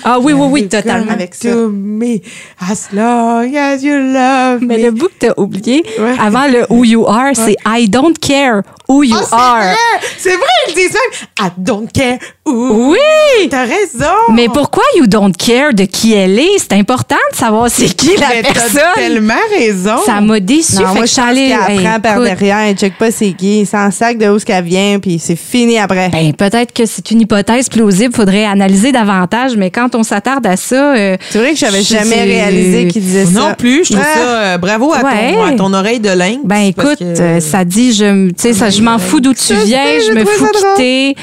Ah oui, oui, oui, totalement. Avec ça. to me as long as you love Mais le bout que t'as oublié, Ouais. avant le Who You Are, c'est I don't care who you Ah, c'est are. vrai! C'est vrai, ils disent même I don't care who. Oui! T'as raison! Mais pourquoi you don't care de qui elle est? C'est important de savoir c'est qui la Mais t'as personne. tellement raison! Ça m'a déçu. Non, fait moi, je suis allée- Hey, apprend par écoute, derrière, elle check pas c'est qui, sans sac de où ce qu'elle vient, puis c'est fini après. Ben, peut-être que c'est une hypothèse plausible, faudrait analyser davantage, mais quand on s'attarde à ça. euh, c'est vrai que j'avais jamais sais- réalisé qu'il disait ça. Non plus, je trouve Ah. ça euh, bravo à, Ouais. ton, à ton oreille de lynx. Ben parce écoute, que- euh, ça dit, je, m- tu sais, ça, je m'en fous d'où tu viens, je me fous quitter,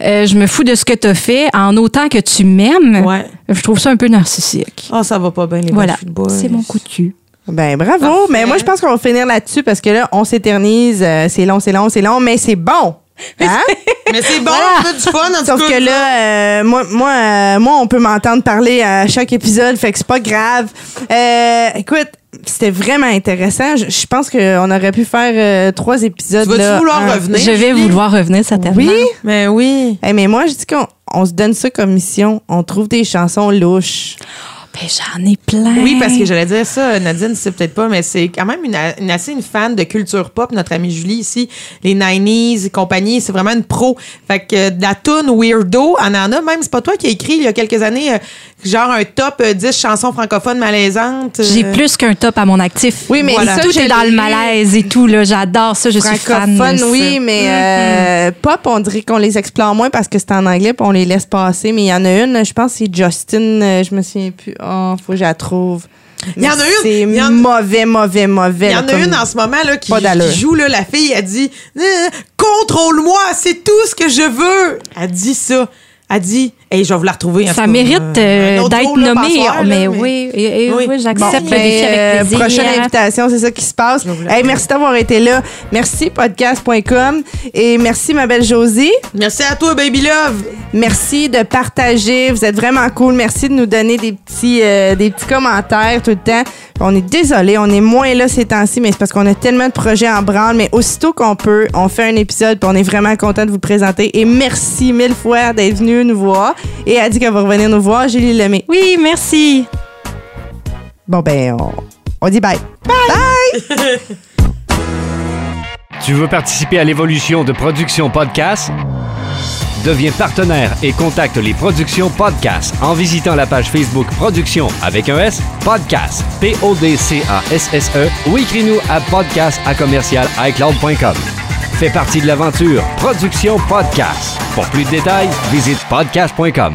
euh, je me fous de ce que tu as fait, en autant que tu m'aimes. Ouais. Je trouve ça un peu narcissique. Ah, ça va pas bien, les Voilà, c'est mon coup de cul. Ben bravo, Parfait. mais moi je pense qu'on va finir là-dessus parce que là on s'éternise, euh, c'est long, c'est long, c'est long, mais c'est bon. Hein? Mais c'est bon, Voilà. on a du fun, en tout Sauf cas. que là, euh, moi, moi, euh, moi, on peut m'entendre parler à chaque épisode, fait que c'est pas grave. Euh, écoute, c'était vraiment intéressant. Je, je pense qu'on aurait pu faire euh, trois épisodes. Tu vas-tu là, vouloir en- revenir? Je vais vouloir revenir certainement. Oui. Mais oui. Hey, mais moi, je dis qu'on on se donne ça comme mission. On trouve des chansons louches. Ben, j'en ai plein. Oui, parce que j'allais dire ça, Nadine, c'est peut-être pas, mais c'est quand même une, assez une fan de culture pop, notre amie Julie ici, les 90s et compagnie, c'est vraiment une pro. Fait que euh, la tune Weirdo, on en a même, c'est pas toi qui as écrit il y a quelques années, euh, genre un top euh, 10 chansons francophones malaisantes. euh, J'ai plus qu'un top à mon actif. Oui, mais Voilà. ça, tout est dans le malaise et tout. Là, j'adore ça. Je suis fan. Francophone, de ça. oui, mais euh, pop, on dirait qu'on les explore moins parce que c'est en anglais puis on les laisse passer. Mais il y en a une, je pense que c'est Justin, euh, je me souviens plus. Oh, faut que je la trouve. Il y en a une, C'est mauvais, mauvais, mauvais. Il y en a une en ce moment là, qui, joue, là, la fille, elle dit Euh, Contrôle-moi, c'est tout ce que je veux. Elle dit ça. Elle dit Hey, je vais vous la retrouver. en Ça mérite euh, d'être nommé. là, mais, oui, et- et Oui. oui, j'accepte Bon, le défi ben, euh, avec plaisir. prochaine invitation, c'est ça qui se passe. Hey, merci d'avoir été là. Merci podcast.com et merci ma belle Josie. Merci à toi, Baby Love. Merci de partager. Vous êtes vraiment cool. Merci de nous donner des petits, euh, des petits commentaires tout le temps. On est désolé, on est moins là ces temps-ci, mais c'est parce qu'on a tellement de projets en branle. Mais aussitôt qu'on peut, on fait un épisode, puis on est vraiment content de vous présenter. Et merci mille fois d'être venu nous voir. Et elle dit qu'elle va revenir nous voir, Julie Lemay. Oui, merci. Bon ben, on, on dit bye. Tu veux participer à l'évolution de Production Podcast? Deviens partenaire et contacte les Productions Podcast en visitant la page Facebook Production avec un S, Podcast, P-O-D-C-A-S-S-E E ou écris-nous à podcast à commercial iCloud.com. Fais partie de l'aventure Production Podcast. Pour plus de détails, visite podcast.com.